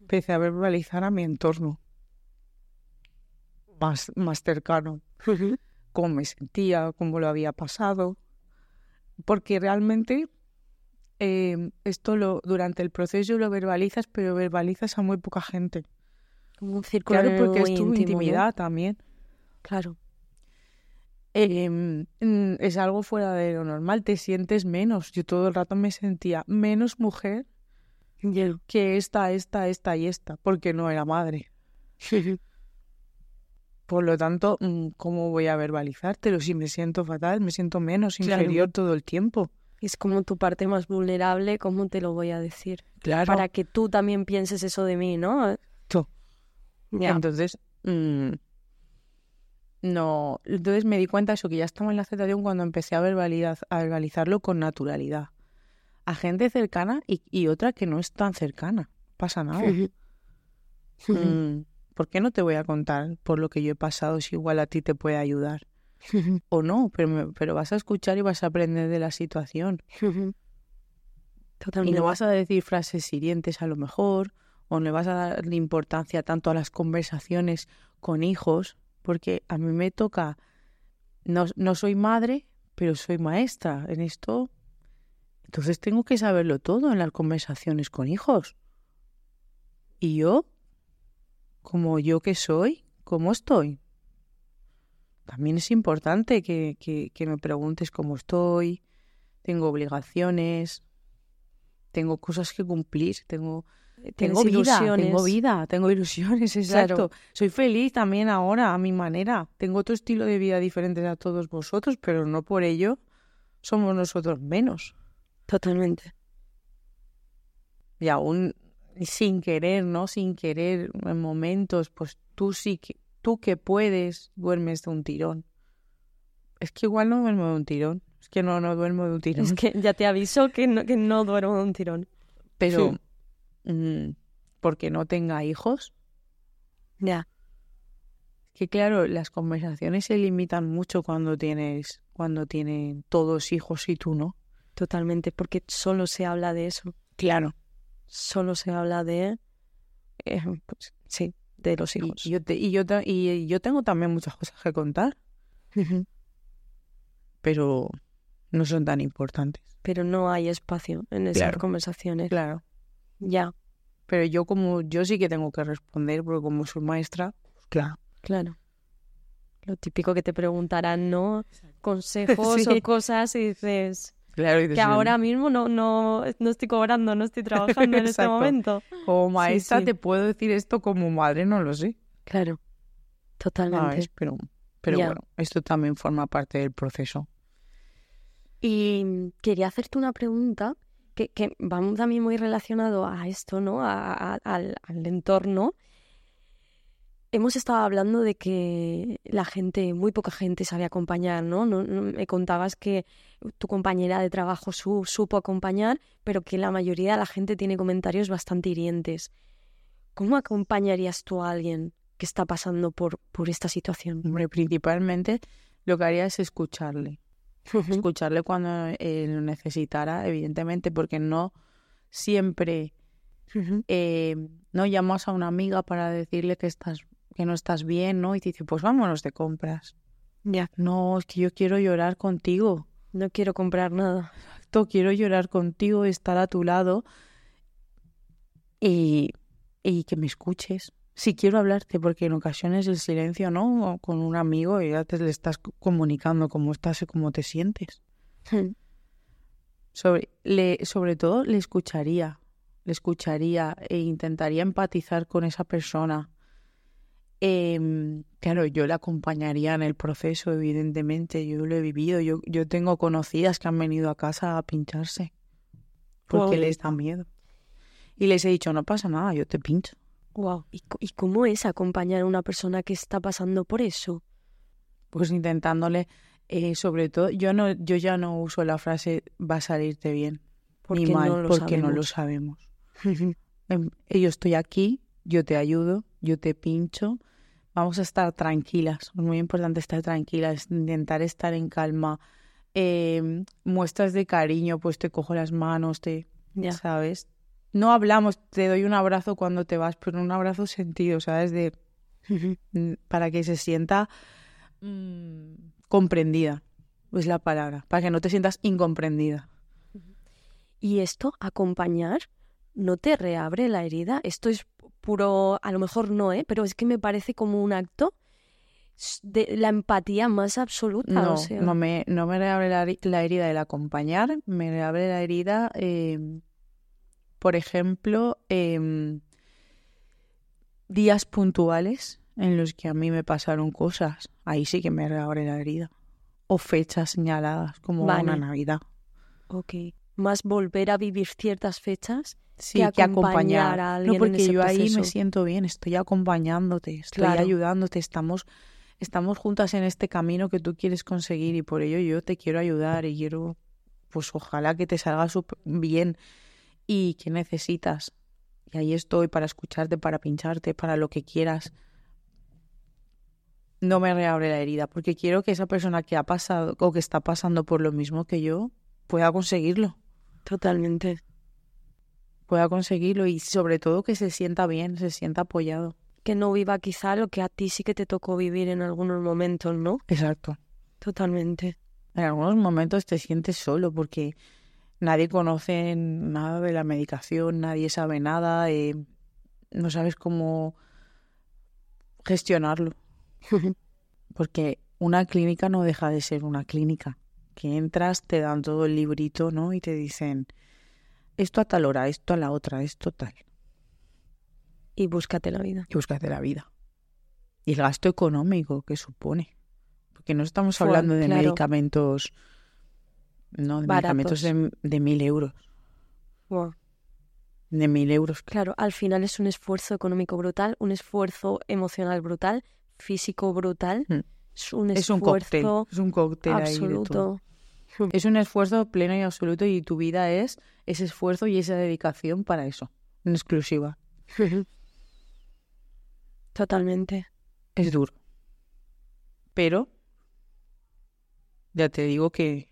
Empecé a verbalizar a mi entorno más, más cercano, cómo me sentía, cómo lo había pasado porque realmente eh, esto lo durante el proceso lo verbalizas, pero verbalizas a muy poca gente. Como un círculo Claro, porque es tu intimidad también. Claro. Mm, es algo fuera de lo normal, te sientes menos. Yo todo el rato me sentía menos mujer que esta, esta, esta y esta, porque no era madre. Por lo tanto, mm, ¿cómo voy a verbalizártelo si me siento fatal, me siento menos, inferior todo el tiempo? Es como tu parte más vulnerable, ¿cómo te lo voy a decir? Claro. Para que tú también pienses eso de mí, ¿no? Tú. Entonces, mm, no. Entonces me di cuenta de eso, que ya estaba en la aceptación cuando empecé a, a verbalizarlo con naturalidad. A gente cercana y, otra que no es tan cercana. Pasa nada. ¿por qué no te voy a contar por lo que yo he pasado si igual a ti te puede ayudar? o no, pero, pero vas a escuchar y vas a aprender de la situación. Y no vas a decir frases hirientes a lo mejor, o no vas a darle importancia tanto a las conversaciones con hijos, porque a mí me toca, no, no soy madre, pero soy maestra en esto. Entonces tengo que saberlo todo en las conversaciones con hijos. Y yo como yo que soy, cómo estoy. También es importante que, que, me preguntes cómo estoy, tengo obligaciones, tengo cosas que cumplir, tengo tengo vida, ilusiones. tengo vida, tengo ilusiones, exacto. Soy feliz también ahora a mi manera. Tengo otro estilo de vida diferente a todos vosotros, pero no por ello somos nosotros menos. Totalmente. Y aún sin querer, ¿no? Sin querer en momentos, pues tú sí que, tú que puedes, duermes de un tirón. Es que igual no duermo de un tirón. Es que no, no duermo de un tirón. Es que ya te aviso que no, que no duermo de un tirón. Pero Sí. Mm, porque no tenga hijos, Ya. que claro, las conversaciones se limitan mucho cuando tienes, cuando tienen todos hijos y tú no. Totalmente, porque solo se habla de eso. Claro. Solo se habla de. eh, pues, sí, de los hijos. y yo te- y yo te- y yo tengo también muchas cosas que contar, pero no son tan importantes. Pero no hay espacio en esas Claro. conversaciones. Claro. Ya, Pero yo como yo sí que tengo que responder, porque como soy maestra, pues claro. claro. Lo típico que te preguntarán, ¿no? Consejos Sí. o cosas y dices Claro, y que ahora mismo no, no, no estoy cobrando, no estoy trabajando en este momento. como maestra sí. te puedo decir esto, como madre no lo sé. Claro, totalmente. Pero, bueno, esto también forma parte del proceso. Y quería hacerte una pregunta que, que va también muy relacionado a esto, ¿no? A- al, entorno. Hemos estado hablando de que la gente, muy poca gente sabe acompañar, ¿no? No- no- me contabas que tu compañera de trabajo su- supo acompañar, pero que la mayoría de la gente tiene comentarios bastante hirientes. ¿Cómo acompañarías tú a alguien que está pasando por, por esta situación? Hombre, principalmente lo que haría es escucharle. Escucharle cuando eh, lo necesitara, evidentemente, porque no siempre eh, no llamas a una amiga para decirle que estás que no estás bien, ¿no? Y te dice, pues vámonos de compras. Ya, No, es que yo quiero llorar contigo. no quiero comprar nada. Exacto, quiero llorar contigo, estar a tu lado y, y que me escuches. Si quiero hablarte, porque en ocasiones el silencio, ¿no? O Con un amigo y ya te le estás comunicando cómo estás y cómo te sientes. Sobre, le, sobre todo le escucharía, le escucharía e intentaría empatizar con esa persona. Em, claro, yo le acompañaría en el proceso, evidentemente, yo lo he vivido, yo, yo tengo conocidas que han venido a casa a pincharse porque Wow. les da miedo. Y les he dicho, no pasa nada, yo te pincho. Wow. ¿Y, y cómo es acompañar a una persona que está pasando por eso? Pues intentándole, eh, sobre todo, yo no, yo ya no uso la frase va a salirte bien, Porque ni mal, no porque no lo sabemos. sabemos. Em, Yo estoy aquí, yo te ayudo, yo te pincho. Vamos a estar tranquilas. Es muy importante estar tranquilas, intentar estar en calma. Em, muestras de cariño, pues te cojo las manos, te, Ya. ¿sabes? No hablamos, te doy un abrazo cuando te vas, pero un abrazo sentido, ¿sabes? De mm, para que se sienta mm, comprendida, es la palabra, para que no te sientas incomprendida. Y esto, acompañar, no te reabre la herida. Esto es puro, a lo mejor no, ¿eh? Pero es que me parece como un acto de la empatía más absoluta. No, o sea, no me, no me reabre la, la herida del acompañar, me reabre la herida, eh, por ejemplo, em, días puntuales en los que a mí me pasaron cosas, ahí sí que me reabre la herida. O fechas señaladas, como Vale. una Navidad. Ok. Más volver a vivir ciertas fechas. Sí, que que acompañar acompañar. a no, alguien en porque ese yo ahí me siento bien, estoy acompañándote, estoy Claro. ayudándote, estamos, estamos juntas en este camino que tú quieres conseguir y por ello yo te quiero ayudar y quiero, pues ojalá que te salga bien y que necesitas. Y ahí estoy para escucharte, para pincharte, para lo que quieras. No me reabre la herida, porque quiero que esa persona que ha pasado o que está pasando por lo mismo que yo pueda conseguirlo Totalmente. pueda conseguirlo y sobre todo que se sienta bien, se sienta apoyado. Que no viva quizá lo que a ti sí que te tocó vivir en algunos momentos, ¿no? Exacto. Totalmente. En algunos momentos te sientes solo porque nadie conoce nada de la medicación, nadie sabe nada, eh, no sabes cómo gestionarlo. Porque una clínica no deja de ser una clínica. que entras, te dan todo el librito, ¿no? Y te dicen, esto a tal hora, esto a la otra, esto tal. Y búscate la vida. Y búscate la vida. Y el gasto económico que supone. Porque no estamos hablando de medicamentos, no, de medicamentos de, mil euros. De mil euros. Claro, al final es un esfuerzo económico brutal, un esfuerzo emocional brutal, físico brutal. Hmm. Es un esfuerzo. Es un cóctel. Es un cóctel absoluto. Es un esfuerzo pleno y absoluto y tu vida es ese esfuerzo y esa dedicación para eso, en exclusiva. Totalmente. Es duro. Pero ya te digo que,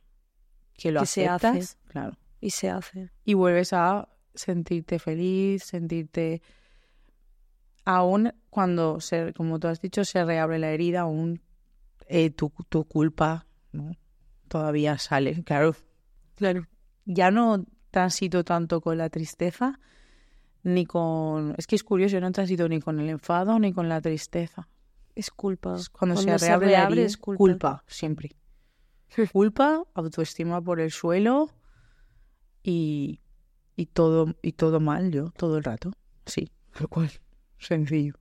que lo se hace. claro. Y se hace. Y vuelves a sentirte feliz, sentirte aún cuando se, como tú has dicho, se reabre la herida, aún eh, tu, tu culpa, ¿no? todavía sale, claro. Claro. Ya no transito tanto con la tristeza, ni con... Es que es curioso, yo no transito ni con el enfado ni con la tristeza. Es culpa. cuando, se reabre, la es culpa. culpa, siempre. Culpa, autoestima por el suelo y, y, todo, y todo mal yo, todo el rato. Sí, tal cual. Sencillo.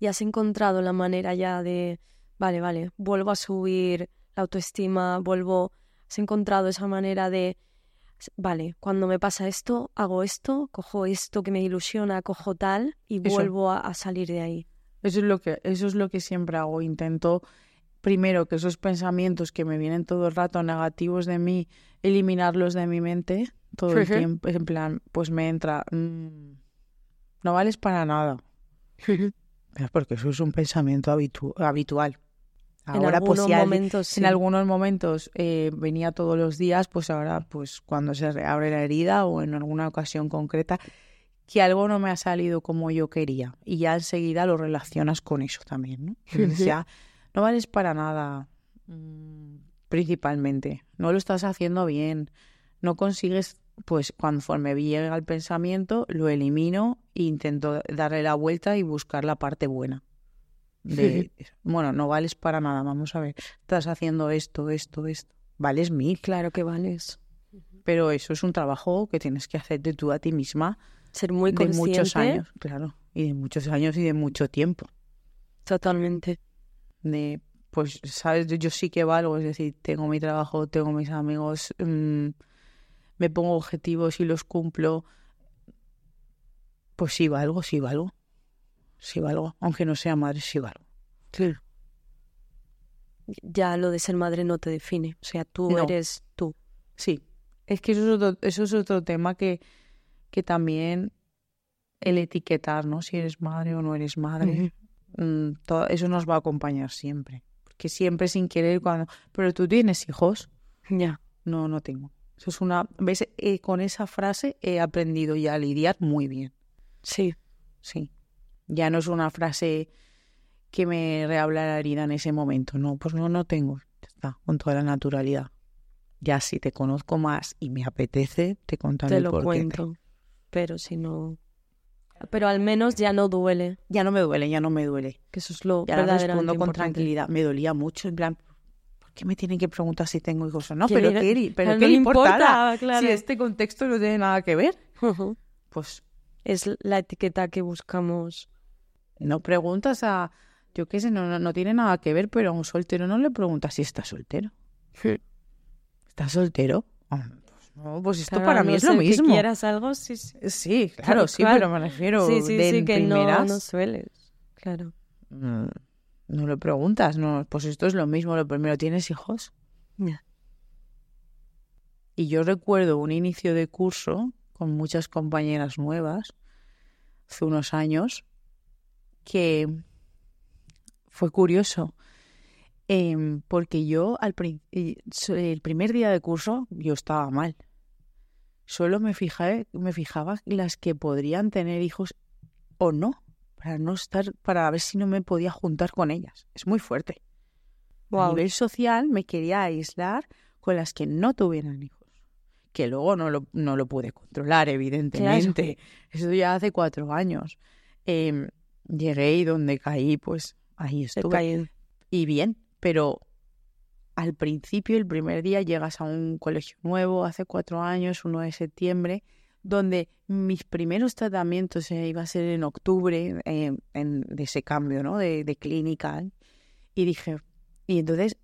Y has encontrado la manera ya de, vale, vale, vuelvo a subir autoestima, vuelvo, has encontrado esa manera de, vale, cuando me pasa esto, hago esto, cojo esto que me ilusiona, cojo tal y vuelvo a, salir de ahí. Eso es lo que, eso es lo que siempre hago. Intento primero que esos pensamientos que me vienen todo el rato negativos de mí, eliminarlos de mi mente todo el tiempo. En plan, pues me entra, mm, no vales para nada. Porque eso es un pensamiento habitual. Ahora, pues si momentos, en algunos momentos eh, venía todos los días, pues ahora, pues cuando se abre la herida o en alguna ocasión concreta, que algo no me ha salido como yo quería. Y ya enseguida lo relacionas con eso también, ¿no? ya no vales para nada, mm, principalmente. No lo estás haciendo bien. No consigues, pues conforme llega el pensamiento, lo elimino e intento darle la vuelta y buscar la parte buena de, bueno, no vales para nada, vamos a ver, estás haciendo esto, esto, esto, vales mil. Claro que vales. Pero eso es un trabajo que tienes que hacer de tú a ti misma. Ser muy De muchos años, claro, y de muchos años y de mucho tiempo. Totalmente. De, pues, sabes, yo sí que valgo, es decir, tengo mi trabajo, tengo mis amigos, mm, me pongo objetivos y los cumplo. Pues sí valgo, sí valgo sí valgo, aunque no sea madre, sí valgo. Claro. Ya lo de ser madre no te define, o sea, tú eres tú. Sí, es que eso es otro, eso es otro tema que, que también el etiquetar, ¿no? Si eres madre o no eres madre, mm, todo, eso nos va a acompañar siempre. Porque siempre sin querer cuando... Pero tú tienes hijos. Ya. No, no tengo. Eso es una... ¿Ves? Eh, con esa frase he aprendido ya a lidiar muy bien. Sí. Sí. Ya no es una frase que me rehabla la herida en ese momento. No, pues no, no tengo. Está, con toda la naturalidad. Ya si te conozco más y me apetece, te contaré Te lo cuento. Pero si no... Pero al menos ya no duele. Ya no me duele, ya no me duele. Que eso es lo ya respondo con tranquilidad. Me dolía mucho, en plan, ¿por qué me tienen que preguntar si tengo hijos o no? Pero ¿qué, pero ¿qué le importa? Si este contexto no tiene nada que ver. Pues... Es la etiqueta que buscamos no preguntas a, yo qué sé, no, no, tiene nada que ver, pero a un soltero no le preguntas si está soltero. ¿Estás soltero? Pues no, pues esto para mí es lo mismo. Que quieras algo, sí, sí. claro, sí, pero me refiero sí, sí, sí, que no, no sueles, claro. Mm, no, le preguntas, no, pues esto es lo mismo, lo primero, ¿tienes hijos? Y yo recuerdo un inicio de curso con muchas compañeras nuevas, hace unos años, que fue curioso. Em, porque yo al el primer día de curso yo estaba mal. Solo me fijaba las que podrían tener hijos o no, para no estar, para ver si no me podía juntar con ellas. Es muy fuerte. A nivel social me quería aislar con las que no tuvieran hijos. Que luego no lo, no lo pude controlar, evidentemente. Eso ya hace cuatro años. Eh, llegué y donde caí, pues ahí estuve. Y bien, pero al principio, el primer día, llegas a un colegio nuevo, hace cuatro años, 1 de septiembre, donde mis primeros tratamientos eh, iba a ser en octubre, eh, en, de ese cambio, ¿no? De, de clínica. Y dije, y entonces,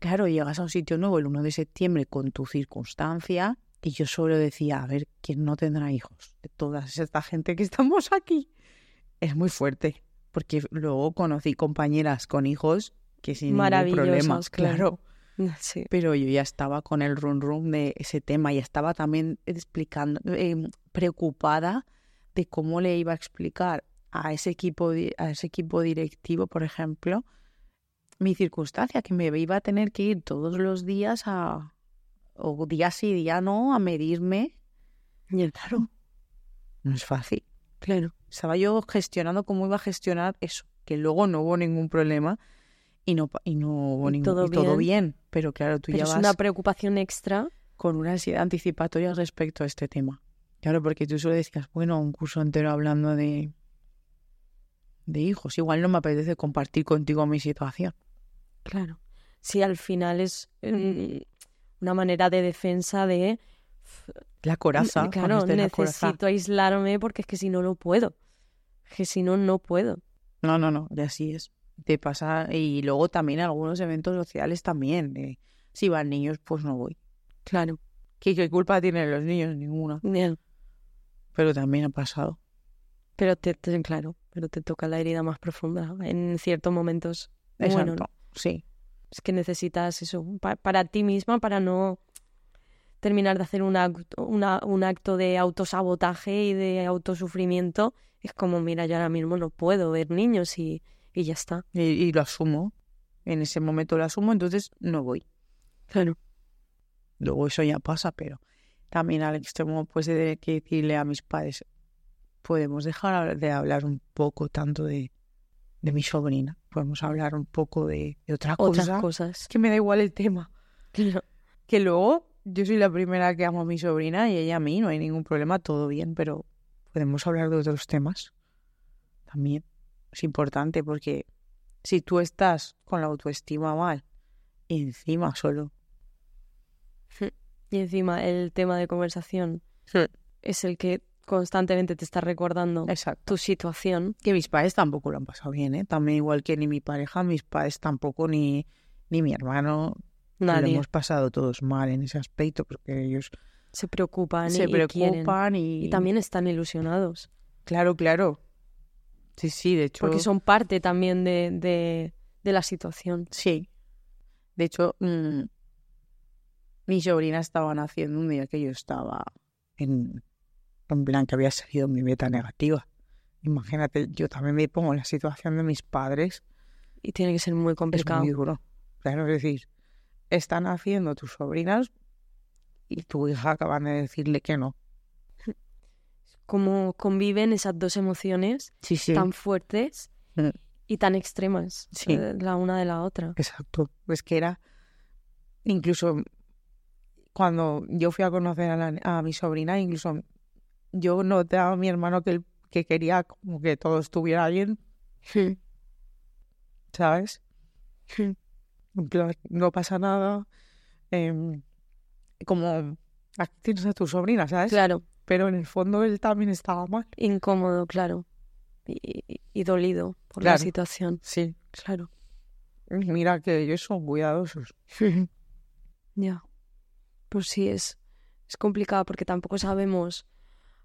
claro, llegas a un sitio nuevo el 1 de septiembre con tu circunstancia, y yo solo decía, a ver, ¿quién no tendrá hijos? De toda esta gente que estamos aquí. Es muy fuerte, porque luego conocí compañeras con hijos que sin ningún problema, claro. Sí. Pero yo ya estaba con el run run de ese tema y estaba también explicando, em, preocupada de cómo le iba a explicar a ese equipo, a ese equipo directivo, por ejemplo, mi circunstancia, que me iba a tener que ir todos los días a, o día sí, día no, a medirme. Y claro, no es fácil. Claro. Estaba yo gestionando cómo iba a gestionar eso, que luego no hubo ningún problema y no, y no hubo ningún todo, y todo bien. Pero claro, tú ya es vas una preocupación extra. con una ansiedad anticipatoria respecto a este tema. Claro, porque tú solo decías, bueno, un curso entero hablando de, de hijos. Igual no me apetece compartir contigo mi situación. Claro. Sí, al final es mm, una manera de defensa de... La coraza. Claro, necesito aislarme porque es que si no, no puedo. Que si no, no puedo. No, no, no, y así es. Te pasa, y luego también algunos eventos sociales también. si van niños, pues no voy. Claro. ¿Qué, qué culpa tienen los niños? Ninguna. Bien. Pero también ha pasado. Pero te, te, claro, pero te toca la herida más profunda en ciertos momentos. Exacto, Bueno, sí. es que necesitas eso pa- para ti misma, para no terminar de hacer un acto, una- un acto de autosabotaje y de autosufrimiento. Es como, mira, yo ahora mismo no puedo ver niños y, y ya está. Y, y lo asumo. En ese momento lo asumo, entonces no voy. Claro. Luego eso ya pasa, pero también al extremo, pues de tener que decirle a mis padres, podemos dejar de hablar un poco tanto de, de mi sobrina, podemos hablar un poco de, de otra Otras cosa, cosas. que me da igual el tema. Claro. Que luego yo soy la primera que amo a mi sobrina y ella a mí, no hay ningún problema, todo bien, pero podemos hablar de otros temas también. Es importante porque si tú estás con la autoestima mal y encima solo Y encima el tema de conversación es el que constantemente te está recordando Exacto. tu situación. Que mis padres tampoco lo han pasado bien, ¿eh? También igual que ni mi pareja, mis padres tampoco, ni, ni mi hermano. Lo Nadie hemos pasado todos mal en ese aspecto porque ellos se preocupan se y, y quieren. preocupan y... Y también están ilusionados. Claro, claro. Sí, sí, de hecho... Porque son parte también de, de, de la situación. Sí. De hecho, mm, mi sobrina estaba naciendo un día que yo estaba en, en plan que había salido mi beta negativa. Imagínate, yo también me pongo en la situación de mis padres. Y tiene que ser muy Es complicado. muy duro. Claro, es decir, están haciendo tus sobrinas y tu hija acaban de decirle que no. Cómo conviven esas dos emociones Sí, sí. tan fuertes Mm. y tan extremas, Sí. eh, la una de la otra. Exacto. Es que era. Incluso cuando yo fui a conocer a, la- a mi sobrina, incluso yo noté a mi hermano que, él- que quería como que todo estuviera bien, ¿sabes? En plan, no pasa nada. em, como tienes a tu sobrina, ¿sabes? Claro, Pero en el fondo él también estaba mal. incómodo, claro. Y, y- y dolido por la situación. Sí. Claro. Mira que ellos son cuidadosos. Ya. Pues sí, es, es complicado porque tampoco sabemos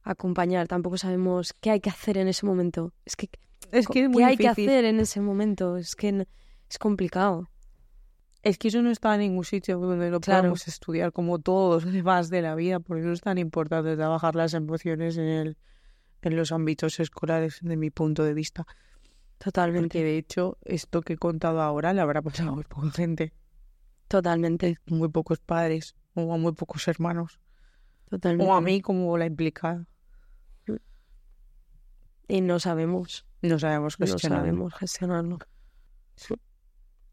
acompañar, tampoco sabemos qué hay que hacer en ese momento. Es que, Es que es ¿qué muy hay que hacer en ese momento? Es que es complicado. Es que eso no está en ningún sitio donde lo Claro. podamos estudiar como todos los demás de la vida, por eso es tan importante trabajar las emociones en, el, en los ámbitos escolares, de mi punto de vista. Totalmente. Porque de hecho, esto que he contado ahora le habrá pasado a muy poca gente, Totalmente. muy pocos padres, o a muy pocos hermanos, Totalmente. o a mí como la implicada. Y no sabemos. No sabemos No gestionarlo. sabemos gestionarlo.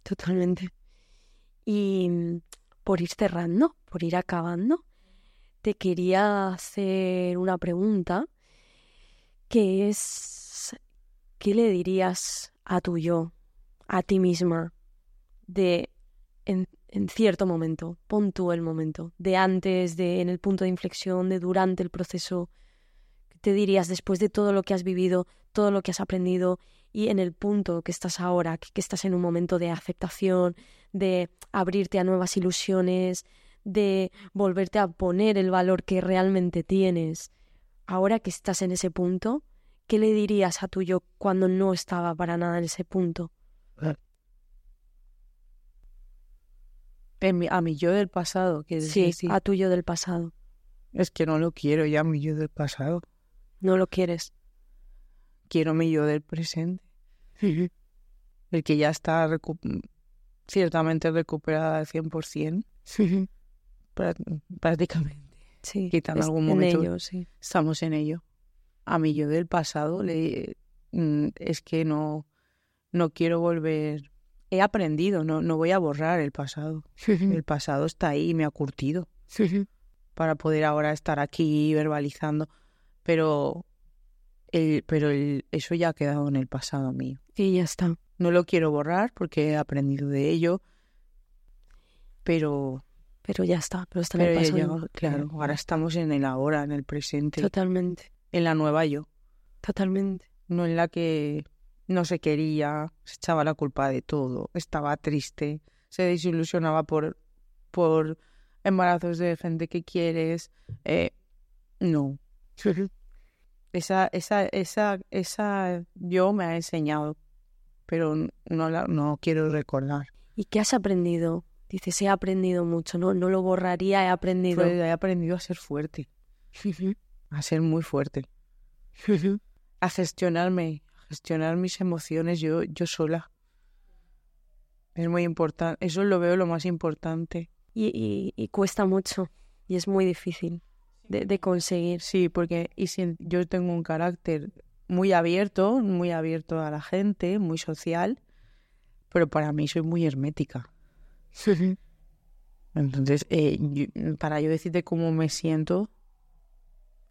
Totalmente. Y mm, por ir cerrando, por ir acabando, te quería hacer una pregunta que es, ¿qué le dirías a tu yo, a ti misma, de en, cierto momento, pon tú el momento, de antes, de en el punto de inflexión, de durante el proceso, te dirías después de todo lo que has vivido, todo lo que has aprendido y en el punto que estás ahora, que estás en un momento de aceptación, de abrirte a nuevas ilusiones, de volverte a poner el valor que realmente tienes. Ahora que estás en ese punto, ¿qué le dirías a tu yo cuando no estaba para nada en ese punto? a mi yo del pasado, que Sí, a tu yo del pasado. Es que no lo quiero ya, mi yo del pasado. No lo quieres. Quiero mi yo del presente. el que ya está ciertamente recuperada al 100%. prácticamente. Sí, Quizá en algún momento estamos en ello. A mi yo del pasado le, mm, es que no, no quiero volver he aprendido, no, no voy a borrar el pasado. el pasado está ahí, me ha curtido para poder ahora estar aquí verbalizando. Pero, el, pero el, eso ya ha quedado en el pasado mío. Y ya está. No lo quiero borrar porque he aprendido de ello, pero... Pero ya está, pero está en el pasado. claro, ahora estamos en el ahora, en el presente. Totalmente. En la nueva yo. Totalmente. No en la que no se quería, se echaba la culpa de todo, estaba triste, se desilusionaba por, por embarazos de gente que quieres. Eh, no. esa, esa, esa, esa yo me ha enseñado, pero no, la, no quiero recordar. ¿Y qué has aprendido? Dices, he aprendido mucho, no, no lo borraría, he aprendido. Pues he aprendido a ser fuerte, a ser muy fuerte, a gestionarme, gestionar mis emociones yo, yo sola. Es muy importante, eso lo veo lo más importante. Y, y, cuesta mucho y es muy difícil de, de conseguir. Sí, porque y si, yo tengo un carácter muy abierto, muy abierto a la gente, muy social, pero para mí soy muy hermética. Entonces, eh, para yo decirte cómo me siento,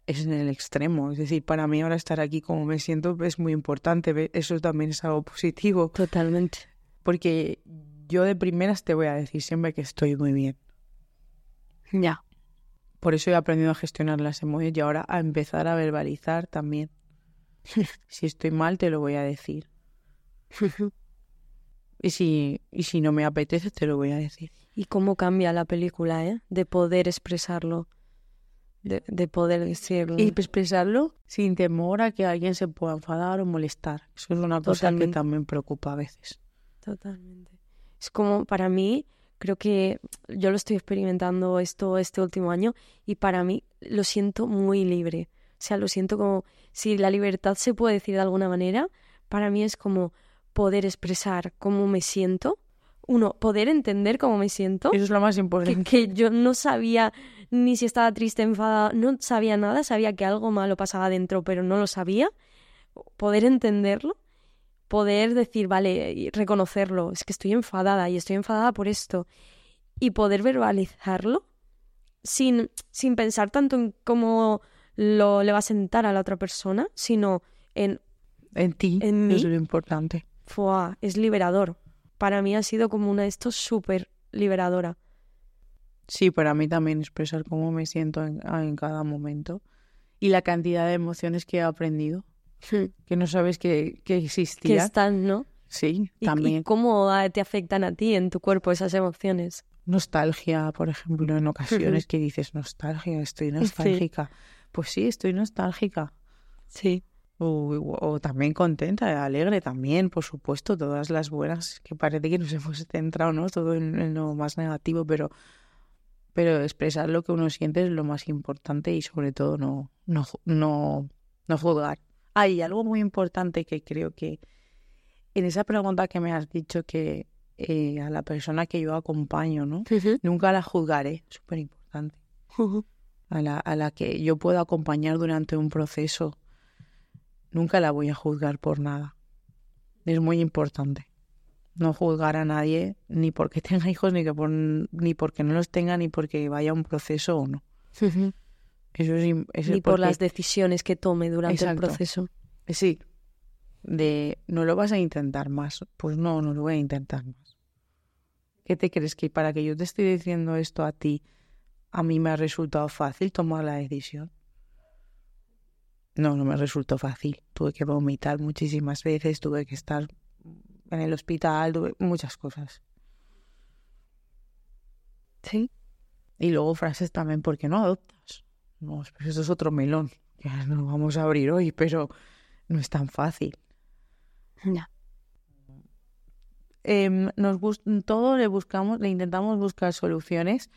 es en el extremo. Es decir, para mí ahora estar aquí como me siento es muy importante. Eso también es algo positivo. Totalmente. Porque yo de primeras te voy a decir siempre que estoy muy bien. Ya. Por eso he aprendido a gestionar las emociones y ahora a empezar a verbalizar también. si estoy mal, te lo voy a decir. y, si, y si no me apetece, te lo voy a decir. ¿Y cómo cambia la película, eh? De poder expresarlo de, poder decirlo. Y expresarlo sin temor a que alguien se pueda enfadar o molestar. Eso es una cosa que también preocupa a veces. Totalmente. Es como para mí, creo que yo lo estoy experimentando esto este último año y para mí lo siento muy libre. O sea, lo siento como si la libertad se puede decir de alguna manera, para mí es como poder expresar cómo me siento. Uno, poder entender cómo me siento. Eso es lo más importante. que yo no sabía ni si estaba triste, enfadada, no sabía nada, sabía que algo malo pasaba dentro, pero no lo sabía. Poder entenderlo, poder decir, vale, reconocerlo, es que estoy enfadada y estoy enfadada por esto, y poder verbalizarlo sin, sin pensar tanto en cómo lo le va a sentar a la otra persona, sino en, en ti, en mí. es lo importante. es liberador. Para mí ha sido como una de estos súper liberadora. Sí, para mí también expresar cómo me siento en, ah, cada momento y la cantidad de emociones que he aprendido, hmm. que no sabes que, que existían. Que están, ¿no? Sí, también. ¿Y cómo te afectan a ti en tu cuerpo esas emociones? Nostalgia, por ejemplo, en ocasiones que dices, nostalgia, estoy nostálgica. Pues sí, estoy nostálgica. Sí. O, también contenta, alegre también, por supuesto, todas las buenas, que parece que nos hemos centrado, ¿no? Todo en lo más negativo, pero pero expresar lo que uno siente es lo más importante y sobre todo no, no, no, no juzgar. Hay algo muy importante que creo que en esa pregunta que me has dicho que eh, a la persona que yo acompaño, ¿no? Nunca la juzgaré, súper importante. A, la, a la que yo puedo acompañar durante un proceso, nunca la voy a juzgar por nada. Es muy importante no juzgar a nadie ni porque tenga hijos ni que por, ni porque no los tenga ni porque vaya un proceso o no. Eso es, ni por las decisiones que tome durante el proceso. Sí. De no lo vas a intentar más. Pues no, no lo voy a intentar más. ¿Qué te crees que para que yo te esté diciendo esto a ti, a mí me ha resultado fácil tomar la decisión? No, no me resultó fácil. Tuve que vomitar muchísimas veces, tuve que estar en el hospital, tuve muchas cosas. Sí. Y luego frases también, ¿por qué no adoptas? No, pues eso es otro melón, que no vamos a abrir hoy, pero no es tan fácil. Ya. Em, nos todo le buscamos, le intentamos buscar soluciones,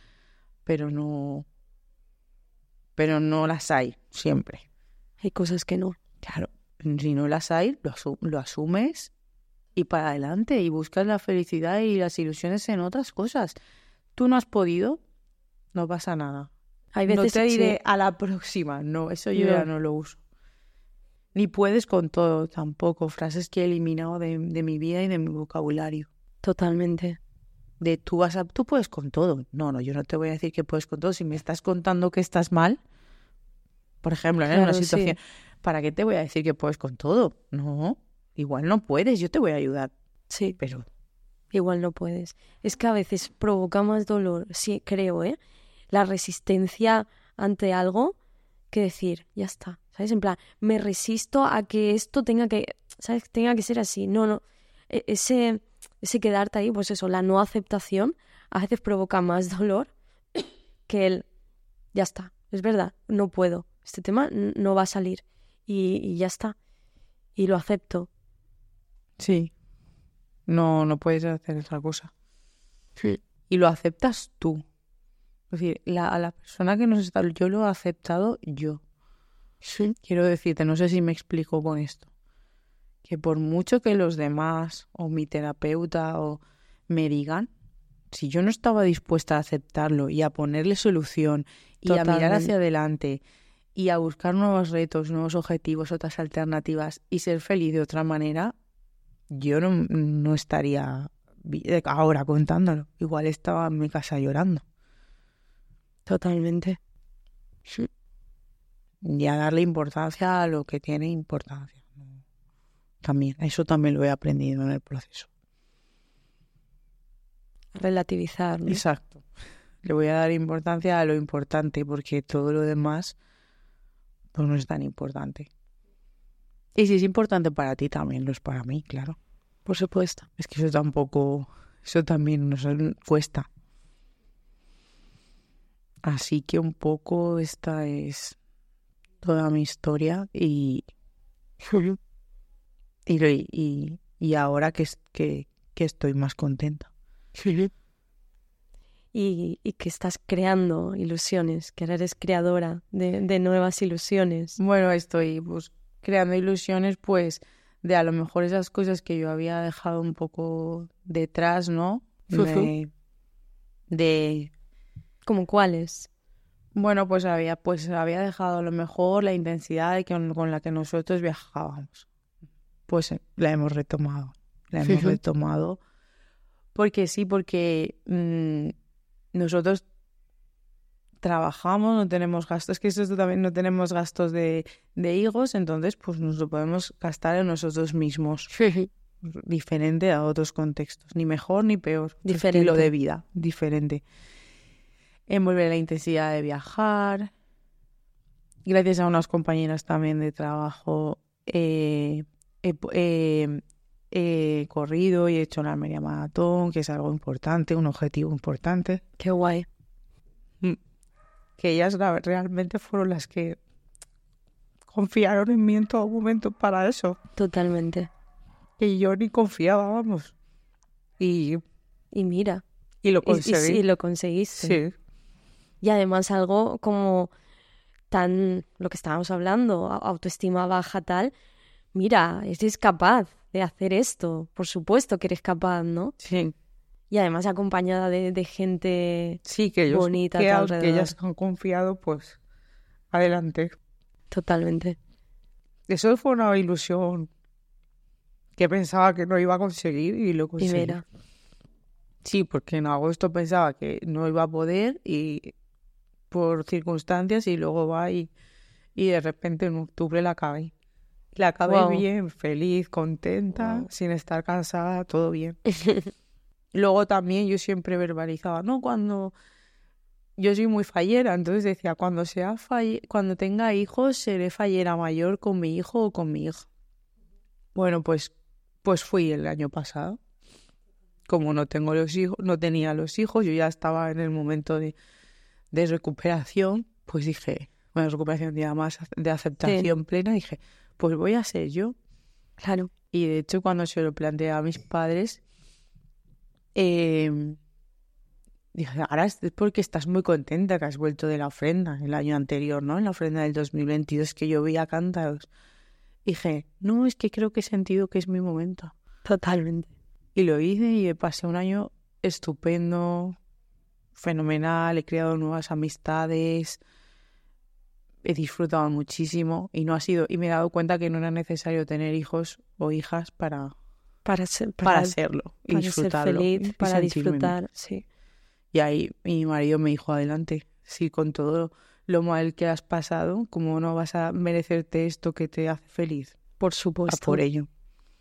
pero no, pero no las hay siempre. Hay cosas que no. Claro, si no las hay, lo, lo asumes y para adelante y buscas la felicidad y las ilusiones en otras cosas. Tú no has podido, no pasa nada. Hay veces no te diré a la próxima, no, eso yo ya no lo uso. Ni puedes con todo tampoco, frases que he eliminado de, mi vida y de mi vocabulario. Totalmente. De tú vas a, tú puedes con todo. No, no, yo no te voy a decir que puedes con todo. Si me estás contando que estás mal, por ejemplo, en una situación, ¿para qué te voy a decir que puedes con todo? No, igual no puedes, yo te voy a ayudar. Sí, pero igual no puedes. Es que a veces provoca más dolor, sí, creo, ¿eh? La resistencia ante algo que decir, ya está. ¿Sabes? En plan, me resisto a que esto tenga que, ¿sabes? Tenga que ser así. No, no. E-, ese, ese quedarte ahí, pues eso, la no aceptación a veces provoca más dolor que el, ya está, es verdad, no puedo. Este tema no va a salir. Y, ya está. Y lo acepto. Sí. No, no puedes hacer otra cosa. Sí. Y lo aceptas tú. Es decir, la, a la persona que nos está, yo lo he aceptado yo. Sí. Quiero decirte, no sé si me explico con esto, que por mucho que los demás o mi terapeuta o me digan, si yo no estaba dispuesta a aceptarlo y a ponerle solución y a mirar hacia adelante y a buscar nuevos retos, nuevos objetivos, otras alternativas y ser feliz de otra manera, yo no, no estaría ahora contándolo. Igual estaba en mi casa llorando. Totalmente. Sí y a darle importancia a lo que tiene importancia. También, eso también lo he aprendido en el proceso. Relativizar. Exacto. Le voy a dar importancia a lo importante porque todo lo demás pues no es tan importante. Y si es importante para ti, también lo es para mí, claro. Por supuesto. Es que eso tampoco, eso también nos cuesta. Así que un poco esta es toda mi historia y, y, y, ahora que, que, que, estoy más contenta. Y, y, que estás creando ilusiones, que eres creadora de, de nuevas ilusiones. Bueno, estoy pues, creando ilusiones pues de a lo mejor esas cosas que yo había dejado un poco detrás, ¿no? De, de... ¿Como cuáles? Bueno, pues había, pues había dejado a lo mejor la intensidad con, con la que nosotros viajábamos. Pues eh, la hemos retomado. La hemos retomado. Porque sí, porque mm, nosotros trabajamos, no tenemos gastos, que eso también no tenemos gastos de, de higos, entonces pues nos lo podemos gastar en nosotros mismos. Diferente a otros contextos, ni mejor ni peor. Diferente. Estilo de vida, diferente envolver la intensidad de viajar. Gracias a unas compañeras también de trabajo he corrido y he hecho una media maratón, que es algo importante, un objetivo importante. Qué guay. Mm. Que ellas realmente fueron las que confiaron en mí en todo momento para eso. Totalmente. Que yo ni confiaba, vamos. Y, y mira. Y lo conseguí. Y, lo conseguiste. Sí. Y además algo como tan, lo que estábamos hablando, autoestima baja tal, mira, eres capaz de hacer esto, por supuesto que eres capaz, ¿no? Sí. Y además acompañada de, gente sí, que ellos, bonita. Que, que ellas han confiado, pues adelante. Totalmente. Eso fue una ilusión que pensaba que no iba a conseguir y lo conseguí. Sí, porque en agosto pensaba que no iba a poder y por circunstancias y luego va y, y de repente en octubre la acabé. La acabé bien, feliz, contenta, sin estar cansada, todo bien. Luego también yo siempre verbalizaba, ¿no? Cuando yo soy muy fallera, entonces decía, cuando sea cuando tenga hijos, seré fallera mayor con mi hijo o con mi hija. Bueno, pues, pues fui el año pasado. Como no tengo los hijos, no tenía los hijos, yo ya estaba en el momento de, de recuperación, pues dije, bueno, recuperación ya más de aceptación plena, dije, pues voy a ser yo. Claro. Y de hecho, cuando se lo planteé a mis padres, eh, Dije, ahora es porque estás muy contenta que has vuelto de la ofrenda el año anterior, ¿no? En la ofrenda del 2022 que yo veía cántaros. Dije, no, es que creo que he sentido que es mi momento. Totalmente. Y lo hice y pasé un año estupendo, fenomenal, he creado nuevas amistades, he disfrutado muchísimo y no ha sido, y me he dado cuenta que no era necesario tener hijos o hijas para, para, ser, para, hacerlo y para disfrutarlo. Ser feliz, para disfrutar, sí. Y ahí mi marido me dijo, adelante, sí, con todo lo mal que has pasado, ¿cómo no vas a merecerte esto que te hace feliz? Por supuesto. A por ello.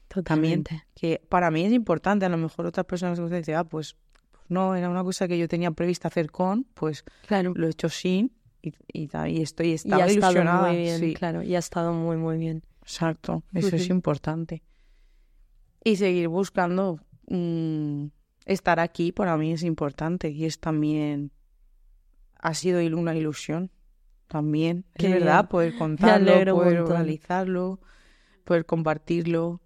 Totalmente. También, que para mí es importante, a lo mejor otras personas que dicen, ah, pues, pues, no, era una cosa que yo tenía prevista hacer con, pues claro. lo he hecho sin y, y, y estoy estaba y ilusionada. Estado muy bien, claro, y ha estado muy, muy bien. Exacto, eso es importante. Y seguir buscando mmm, estar aquí para mí es importante y es también ha sido una ilusión también Qué es verdad poder contarlo poder organizarlo poder compartirlo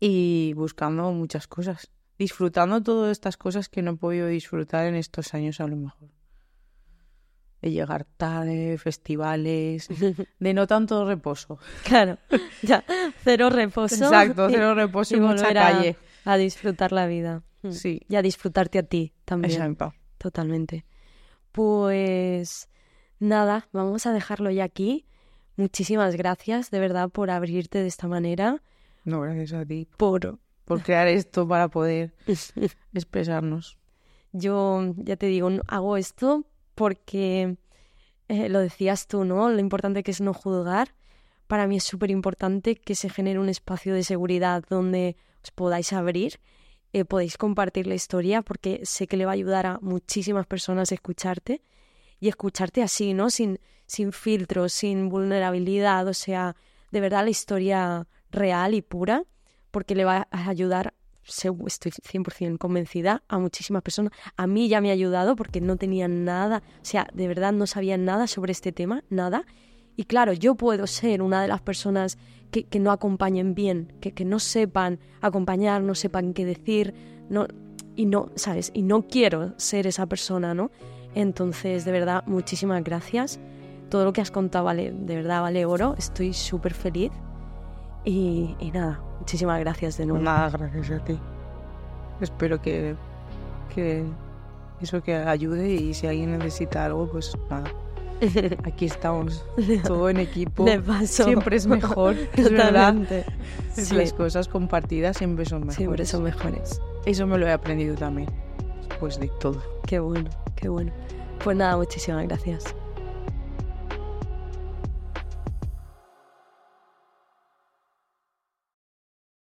y buscando muchas cosas disfrutando todas estas cosas que no he podido disfrutar en estos años a lo mejor de llegar tarde festivales de no tanto reposo Claro, ya, cero reposo. exacto y- cero reposo y, mucha a- calle A disfrutar la vida. Mm. sí Y a disfrutarte a ti también. exacto Totalmente. Pues nada, vamos a dejarlo ya aquí. Muchísimas gracias, de verdad, por abrirte de esta manera. no gracias a ti Por por crear esto para poder expresarnos. yo, ya te digo, hago esto porque eh, lo decías tú, ¿no? Lo importante que es no juzgar. Para mí es súper importante que se genere un espacio de seguridad donde os podáis abrir, eh, podéis compartir la historia, porque sé que le va a ayudar a muchísimas personas escucharte y escucharte así, ¿no? Sin, sin filtros, sin vulnerabilidad, o sea, de verdad la historia real y pura, porque le va a ayudar, estoy 100% convencida, a muchísimas personas. A mí ya me ha ayudado porque no tenía nada, o sea, de verdad no sabía nada sobre este tema, nada. Y claro, yo puedo ser una de las personas que, que no acompañen bien, que, que no sepan acompañar, no sepan qué decir, no, y no, ¿sabes? Y no quiero ser esa persona, ¿no? Entonces, de verdad, muchísimas gracias. Todo lo que has contado vale, de verdad vale oro. Estoy súper feliz. Y, y nada, muchísimas gracias de nuevo. Nada, gracias a ti. Espero que, que eso que ayude y si alguien necesita algo, pues nada. Aquí estamos, todo en equipo. De paso. Siempre es mejor, es verdad. Totalmente. Sí, Las cosas compartidas siempre son mejores. siempre son mejores. Eso me lo he aprendido también, después de todo. Qué bueno, qué bueno. Pues nada, muchísimas gracias.